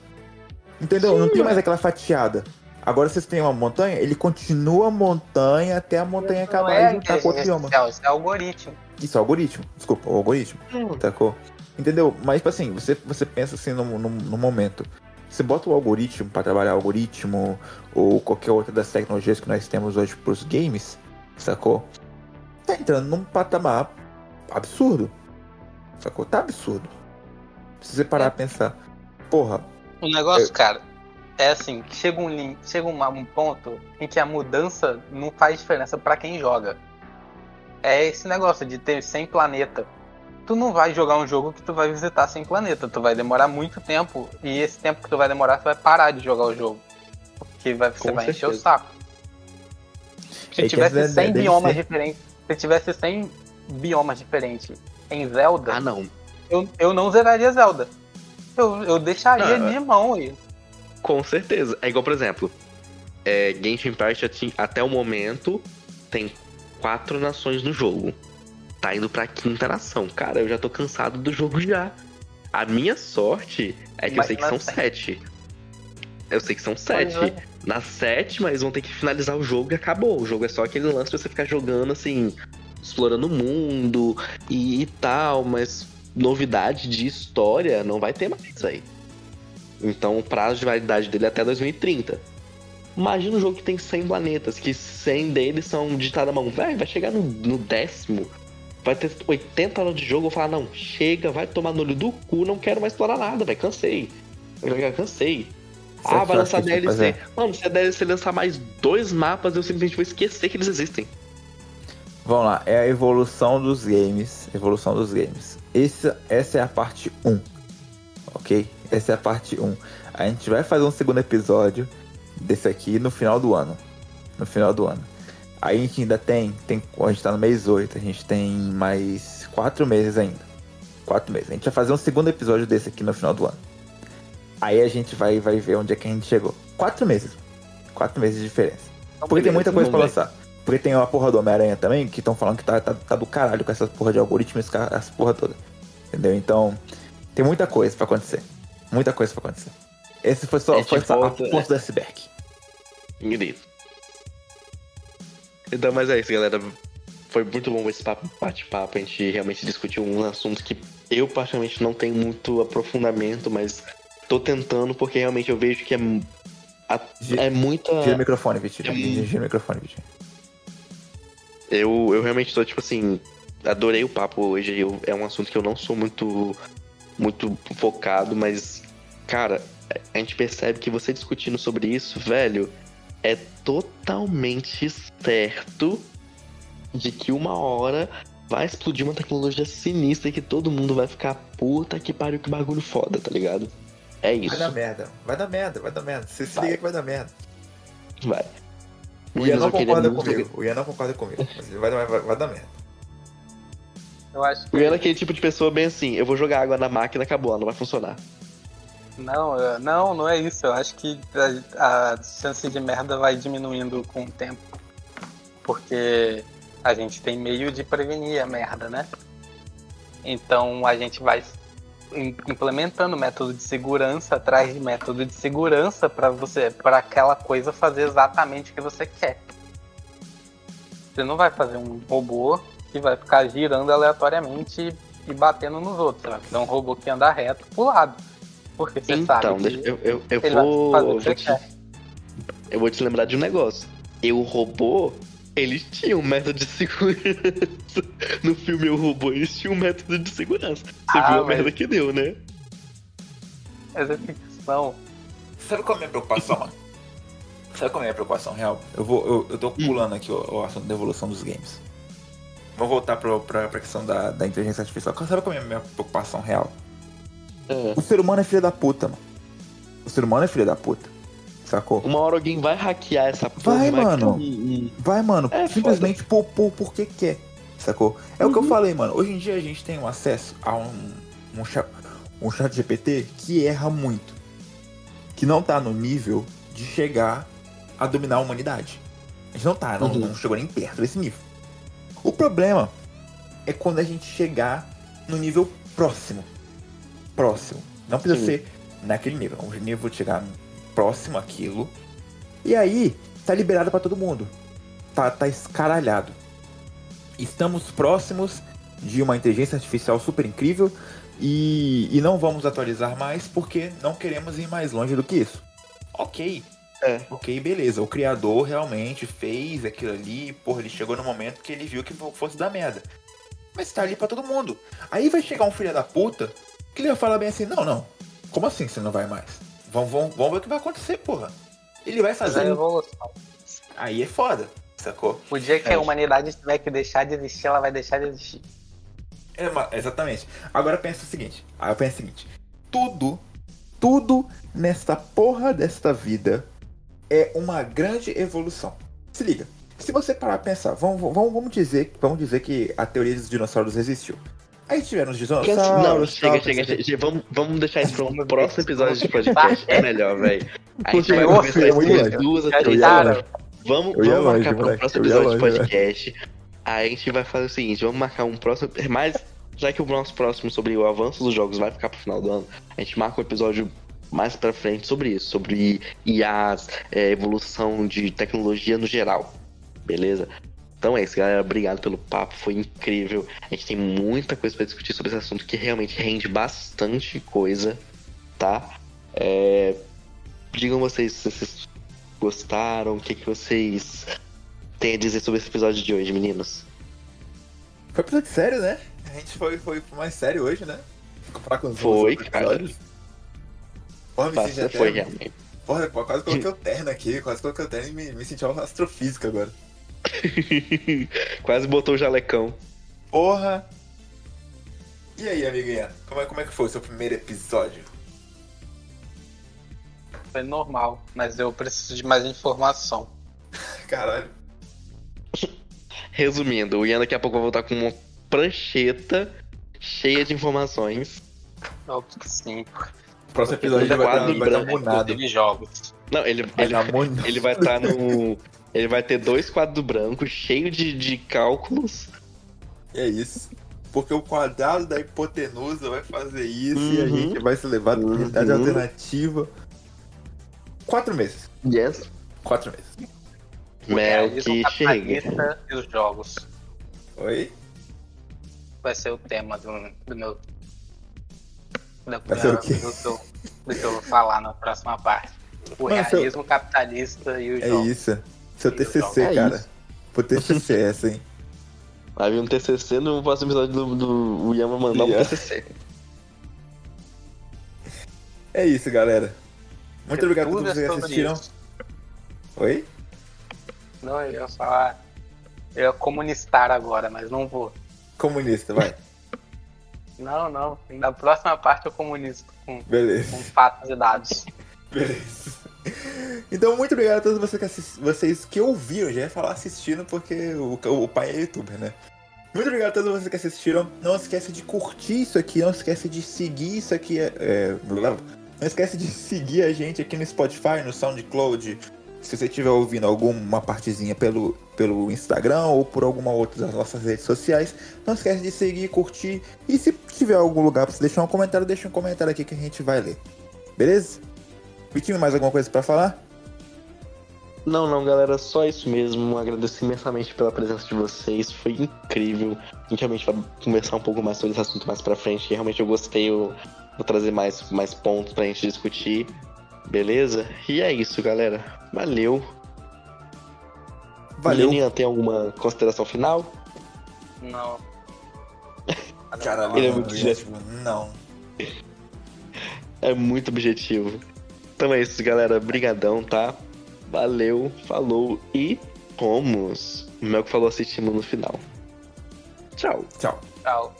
[SPEAKER 2] Entendeu? não tem mais aquela fatiada. Agora vocês têm uma montanha, ele continua a montanha até a montanha
[SPEAKER 3] não
[SPEAKER 2] acabar
[SPEAKER 3] é
[SPEAKER 2] e juntar com outro
[SPEAKER 3] inteligência
[SPEAKER 2] bioma.
[SPEAKER 3] isso é algoritmo.
[SPEAKER 2] Isso, é algoritmo. Desculpa, o algoritmo. Sacou? Entendeu? Mas, tipo assim, você, você pensa assim no, no, no momento. Você bota o algoritmo pra trabalhar algoritmo ou qualquer outra das tecnologias que nós temos hoje pros games, sacou? Tá entrando num patamar absurdo. Sacou? Tá absurdo. Se você parar
[SPEAKER 3] É.
[SPEAKER 2] a pensar, porra,
[SPEAKER 3] O negócio, cara, é assim, que chega um link, chega uma- um ponto em que a mudança não faz diferença pra quem joga. É esse negócio de ter 100 planeta. Tu não vai jogar um jogo que tu vai visitar 100 planeta, tu vai demorar muito tempo e esse tempo que tu vai demorar tu vai parar de jogar o jogo. Porque vai, você
[SPEAKER 1] Com
[SPEAKER 3] vai encher o saco. Se
[SPEAKER 2] É
[SPEAKER 3] tivesse
[SPEAKER 2] deve-
[SPEAKER 3] 100
[SPEAKER 2] deve
[SPEAKER 3] biomas
[SPEAKER 2] ser-
[SPEAKER 3] diferentes, se tivesse 100 biomas diferentes em Zelda,
[SPEAKER 1] Ah, não.
[SPEAKER 3] eu, eu não zeraria Zelda. Eu, eu deixaria
[SPEAKER 1] Não,
[SPEAKER 3] de mão e
[SPEAKER 1] Com certeza. É igual, por exemplo, é, Genshin Impact até o momento tem quatro nações no jogo. Tá indo pra quinta nação. Cara, eu já tô cansado do jogo já. A minha sorte é que eu
[SPEAKER 3] Mas
[SPEAKER 1] sei que são sete. Eu sei que são sete. Na sétima, eles vão ter que finalizar o jogo e acabou. O jogo é só aquele lance de você ficar jogando assim, explorando o mundo e, e tal, mas novidade de história não vai ter mais aí. Então o prazo de validade dele é até 2030. Imagina um jogo que tem 100 planetas, que 100 deles são digitados à mão. Véi, vai chegar no, no décimo, vai ter 80 horas de jogo, eu vou falar, não, chega, vai tomar no olho do cu, não quero mais explorar nada, velho, cansei. Eu já cansei.
[SPEAKER 2] Sabe
[SPEAKER 1] ah,
[SPEAKER 2] o que
[SPEAKER 1] vai lançar DLC. Mano, se a DLC lançar mais dois mapas, eu simplesmente vou esquecer que eles existem.
[SPEAKER 2] Vamos lá, é a evolução dos games. Evolução dos games. Essa, essa é a parte 1. Ok? Essa é a parte 1. A gente vai fazer um segundo episódio desse aqui no final do ano. No final do ano. Aí a gente ainda tem, tem. A gente tá no mês 8, a gente tem mais 4 meses ainda. 4 meses. A gente vai fazer um segundo episódio desse aqui no final do ano. Aí a gente vai, vai ver onde é que a gente chegou. 4 meses. 4 meses de diferença. Porque tem muita coisa pra lançar. Porque tem a porra do Homem-Aranha também, que estão falando que tá, tá, tá do caralho com essa porra de algoritmo, esse ca- essa porra toda. Entendeu? Então, tem muita coisa pra acontecer. Muita coisa pra acontecer. Esse foi só,
[SPEAKER 1] É
[SPEAKER 2] foi
[SPEAKER 1] tipo
[SPEAKER 2] só a
[SPEAKER 1] outra-
[SPEAKER 2] ponta do iceberg.
[SPEAKER 1] Então, mas é isso, galera. Foi muito bom esse papo, bate-papo. A gente realmente discutiu um assunto que eu, particularmente, não tenho muito aprofundamento, mas tô tentando porque realmente eu vejo que é, a-
[SPEAKER 2] Gi-
[SPEAKER 1] é muita.
[SPEAKER 2] Gira o microfone, Vitinho.
[SPEAKER 1] Hum.
[SPEAKER 2] Gira o microfone, Vitinho.
[SPEAKER 1] Eu, eu realmente tô, tipo assim, adorei o papo hoje. Eu, é um assunto que eu não sou muito, muito focado, mas, cara, a gente percebe que você discutindo sobre isso, velho, é totalmente certo de que uma hora vai explodir uma tecnologia sinistra e que todo mundo vai ficar puta que pariu, que bagulho foda, tá ligado? É isso.
[SPEAKER 2] Vai dar merda. Vai dar merda, vai dar merda. Você se
[SPEAKER 1] Vai.
[SPEAKER 2] liga que vai dar merda.
[SPEAKER 1] Vai.
[SPEAKER 2] O Ian
[SPEAKER 1] Mas
[SPEAKER 2] não concorda
[SPEAKER 1] muito-
[SPEAKER 2] comigo. O Ian não concorda comigo. Mas vai, dar- vai, vai dar merda.
[SPEAKER 3] eu acho que
[SPEAKER 1] O Ian é aquele tipo de pessoa bem assim, eu vou jogar água na máquina, acabou, ela não vai funcionar.
[SPEAKER 3] Não, eu- não, não é isso. Eu acho que a, a chance de merda vai diminuindo com o tempo. Porque a gente tem meio de prevenir a merda, né? Então a gente vai im- implementando método de segurança atrás de método de segurança para você, para aquela coisa fazer exatamente o que você quer. Você não vai fazer um robô que vai ficar girando aleatoriamente e batendo nos outros. Você vai fazer um robô que anda reto pro lado. Porque você
[SPEAKER 1] então,
[SPEAKER 3] sabe
[SPEAKER 1] deixa- eu, eu, eu
[SPEAKER 3] ele vai
[SPEAKER 1] vou.
[SPEAKER 3] fazer o
[SPEAKER 1] vou
[SPEAKER 3] que você
[SPEAKER 1] te-
[SPEAKER 3] quer.
[SPEAKER 1] eu vou te lembrar de um negócio. E o robô, eles tinham um método de segurança. No filme O Robô, eles tinham um método de segurança. Você
[SPEAKER 3] Ah,
[SPEAKER 1] viu a
[SPEAKER 3] mas-
[SPEAKER 1] merda que deu, né?
[SPEAKER 3] Mas é ficção.
[SPEAKER 2] Sabe qual é a minha preocupação? Sabe qual é a minha preocupação real? Eu, vou, eu, eu tô pulando aqui o, o assunto da evolução dos games. Vamos voltar pro, pra, pra questão da, da inteligência artificial. Sabe qual é a minha preocupação real?
[SPEAKER 1] É.
[SPEAKER 2] O ser humano é filho da puta, mano. O ser humano é filho da puta. Sacou?
[SPEAKER 1] Uma hora alguém vai hackear essa porra.
[SPEAKER 2] Vai, mano.
[SPEAKER 1] um-
[SPEAKER 2] Vai, mano,
[SPEAKER 1] É,
[SPEAKER 2] simplesmente por, por, porque quer. Sacou? É o que eu
[SPEAKER 1] Uhum.
[SPEAKER 2] falei, mano. Hoje em dia a gente tem um acesso a um, um, chat, um chat GPT que erra muito. Que não tá no nível de chegar a dominar a humanidade. A gente não tá, não,
[SPEAKER 1] Uhum.
[SPEAKER 2] não chegou nem perto desse nível. O problema é quando a gente chegar no nível próximo. Próximo. Não precisa
[SPEAKER 1] Sim.
[SPEAKER 2] ser naquele nível. O nível chegar próximo àquilo. E aí, tá liberado pra todo mundo. Tá, tá escaralhado. Estamos próximos de uma inteligência artificial super incrível e, e não vamos atualizar mais porque não queremos ir mais longe do que isso. Ok.
[SPEAKER 1] É.
[SPEAKER 2] Ok, beleza. O criador realmente fez aquilo ali, porra, ele chegou no momento que ele viu que fosse dar merda. Mas tá ali pra todo mundo. Aí vai chegar um filho da puta que ele vai falar bem assim, não, não. Como assim você não vai mais? Vamos, vamos, vamos ver o que vai acontecer, porra. Ele vai fazer. Aí é foda, sacou?
[SPEAKER 3] O dia que
[SPEAKER 1] É.
[SPEAKER 3] a humanidade tiver que deixar de existir, ela vai deixar de existir.
[SPEAKER 2] É, exatamente. Agora pensa o seguinte. Aí eu penso o seguinte. Tudo, tudo nesta porra desta vida é uma grande evolução. Se liga. Se você parar pra pensar, vamos, vamos, vamos dizer, vamos dizer que a teoria dos dinossauros existiu. Aí tiveram os dinossauros.
[SPEAKER 1] Não, chega,
[SPEAKER 2] tal,
[SPEAKER 1] chega, chega. Vamos, vamos deixar isso pra um próximo episódio de podcast. É melhor, velho. A gente vai
[SPEAKER 2] filho,
[SPEAKER 1] isso duas ou três horas. Vamos, vamos
[SPEAKER 2] longe,
[SPEAKER 1] marcar para um próximo episódio de podcast. Aí a gente vai fazer o seguinte, vamos marcar um próximo. Mas, já que o nosso próximo sobre o avanço dos jogos vai ficar pro final do ano, a gente marca um episódio mais pra frente sobre isso, sobre IAs, é, evolução de tecnologia no geral. Beleza? Então é isso, galera. Obrigado pelo papo, foi incrível. A gente tem muita coisa pra discutir sobre esse assunto que realmente rende bastante coisa, tá? É, Digam vocês se vocês gostaram, o que, que vocês têm a dizer sobre esse episódio de hoje, meninos.
[SPEAKER 2] Foi episódio sério, né? A gente foi, foi mais sério hoje, né? Comparar com os
[SPEAKER 1] Foi, cara.
[SPEAKER 2] Porra, me senti
[SPEAKER 1] Nossa,
[SPEAKER 2] até...
[SPEAKER 1] foi realmente.
[SPEAKER 2] Porra, quase coloquei o terno aqui, quase coloquei o terno e me, me senti uma astrofísica agora.
[SPEAKER 1] Quase botou o jalecão.
[SPEAKER 2] Porra! E aí, amiguinha? Como é, como é que foi o seu primeiro episódio?
[SPEAKER 3] Foi normal, mas eu preciso de mais informação.
[SPEAKER 2] Caralho.
[SPEAKER 1] Resumindo, o Ian daqui a pouco vai voltar com uma prancheta cheia de informações.
[SPEAKER 3] Óbvio que sim.
[SPEAKER 2] Próximo episódio
[SPEAKER 1] Ele
[SPEAKER 2] vai estar vai tá
[SPEAKER 1] branco,
[SPEAKER 2] munado.
[SPEAKER 3] Inclusive jogos.
[SPEAKER 1] Não, ele,
[SPEAKER 2] Vai
[SPEAKER 1] ele,
[SPEAKER 2] tá
[SPEAKER 1] ele vai estar no. Ele vai ter dois quadros brancos, cheio de, de cálculos.
[SPEAKER 2] É isso. Porque o quadrado da hipotenusa vai fazer isso e a
[SPEAKER 1] Uhum.
[SPEAKER 2] gente vai ser levado para realidade
[SPEAKER 1] Uhum.
[SPEAKER 2] alternativa. Quatro meses.
[SPEAKER 1] Yes.
[SPEAKER 2] Quatro meses.
[SPEAKER 1] Mel que chega.
[SPEAKER 3] capitalista e os jogos.
[SPEAKER 2] Oi?
[SPEAKER 3] Vai ser o tema do, do meu. Da,
[SPEAKER 2] Vai ser o quê?
[SPEAKER 3] Do, que eu- do que eu vou falar na próxima parte. O realismo capitalista e os
[SPEAKER 2] É
[SPEAKER 3] jogos.
[SPEAKER 2] isso. Seu TCC.
[SPEAKER 1] É
[SPEAKER 2] cara.
[SPEAKER 1] isso.
[SPEAKER 2] Pro TCC é essa, hein?
[SPEAKER 1] Vai vir um TCC no próximo episódio do, do o Yama mandar um
[SPEAKER 2] Yeah.
[SPEAKER 1] TCC.
[SPEAKER 2] É isso, galera. Muito obrigado por todos que assistiram.
[SPEAKER 3] isso.
[SPEAKER 2] Oi?
[SPEAKER 3] Não, eu ia falar. Eu ia comunistar agora, mas não vou.
[SPEAKER 2] Comunista, vai.
[SPEAKER 3] Não, não. Na próxima parte eu comunisto com,
[SPEAKER 2] Beleza.
[SPEAKER 3] com fatos e dados.
[SPEAKER 2] Beleza. Então, muito obrigado a todos vocês que, assis- vocês que ouviram. Já ia falar assistindo porque o, o pai é youtuber, né? Muito obrigado a todos vocês que assistiram. Não esquece de curtir isso aqui. Não esquece de seguir isso aqui. é, é, não esquece de seguir a gente aqui no Spotify, no SoundCloud. Se você estiver ouvindo alguma partezinha pelo, pelo Instagram ou por alguma outra das nossas redes sociais, não esquece de seguir, curtir. E se tiver algum lugar pra você deixar um comentário, deixa um comentário aqui que a gente vai ler. Beleza? Vitinho, mais alguma coisa pra falar?
[SPEAKER 1] Não, não, galera, só isso mesmo. Agradeço imensamente pela presença de vocês. Foi incrível. A gente realmente vai conversar um pouco mais sobre esse assunto mais pra frente. que Realmente eu gostei. Eu vou trazer mais, mais pontos pra gente discutir. Beleza? E é isso, galera. Valeu.
[SPEAKER 2] Valeu.
[SPEAKER 1] Lilian, tem alguma consideração final?
[SPEAKER 3] Não.
[SPEAKER 2] Caralho,
[SPEAKER 1] Ele é muito
[SPEAKER 2] gente, não.
[SPEAKER 1] É muito objetivo. Então é isso, galera. Brigadão, tá? Valeu, falou e fomos. O Mel que falou assistimos no final. Tchau.
[SPEAKER 2] Tchau.
[SPEAKER 3] Tchau.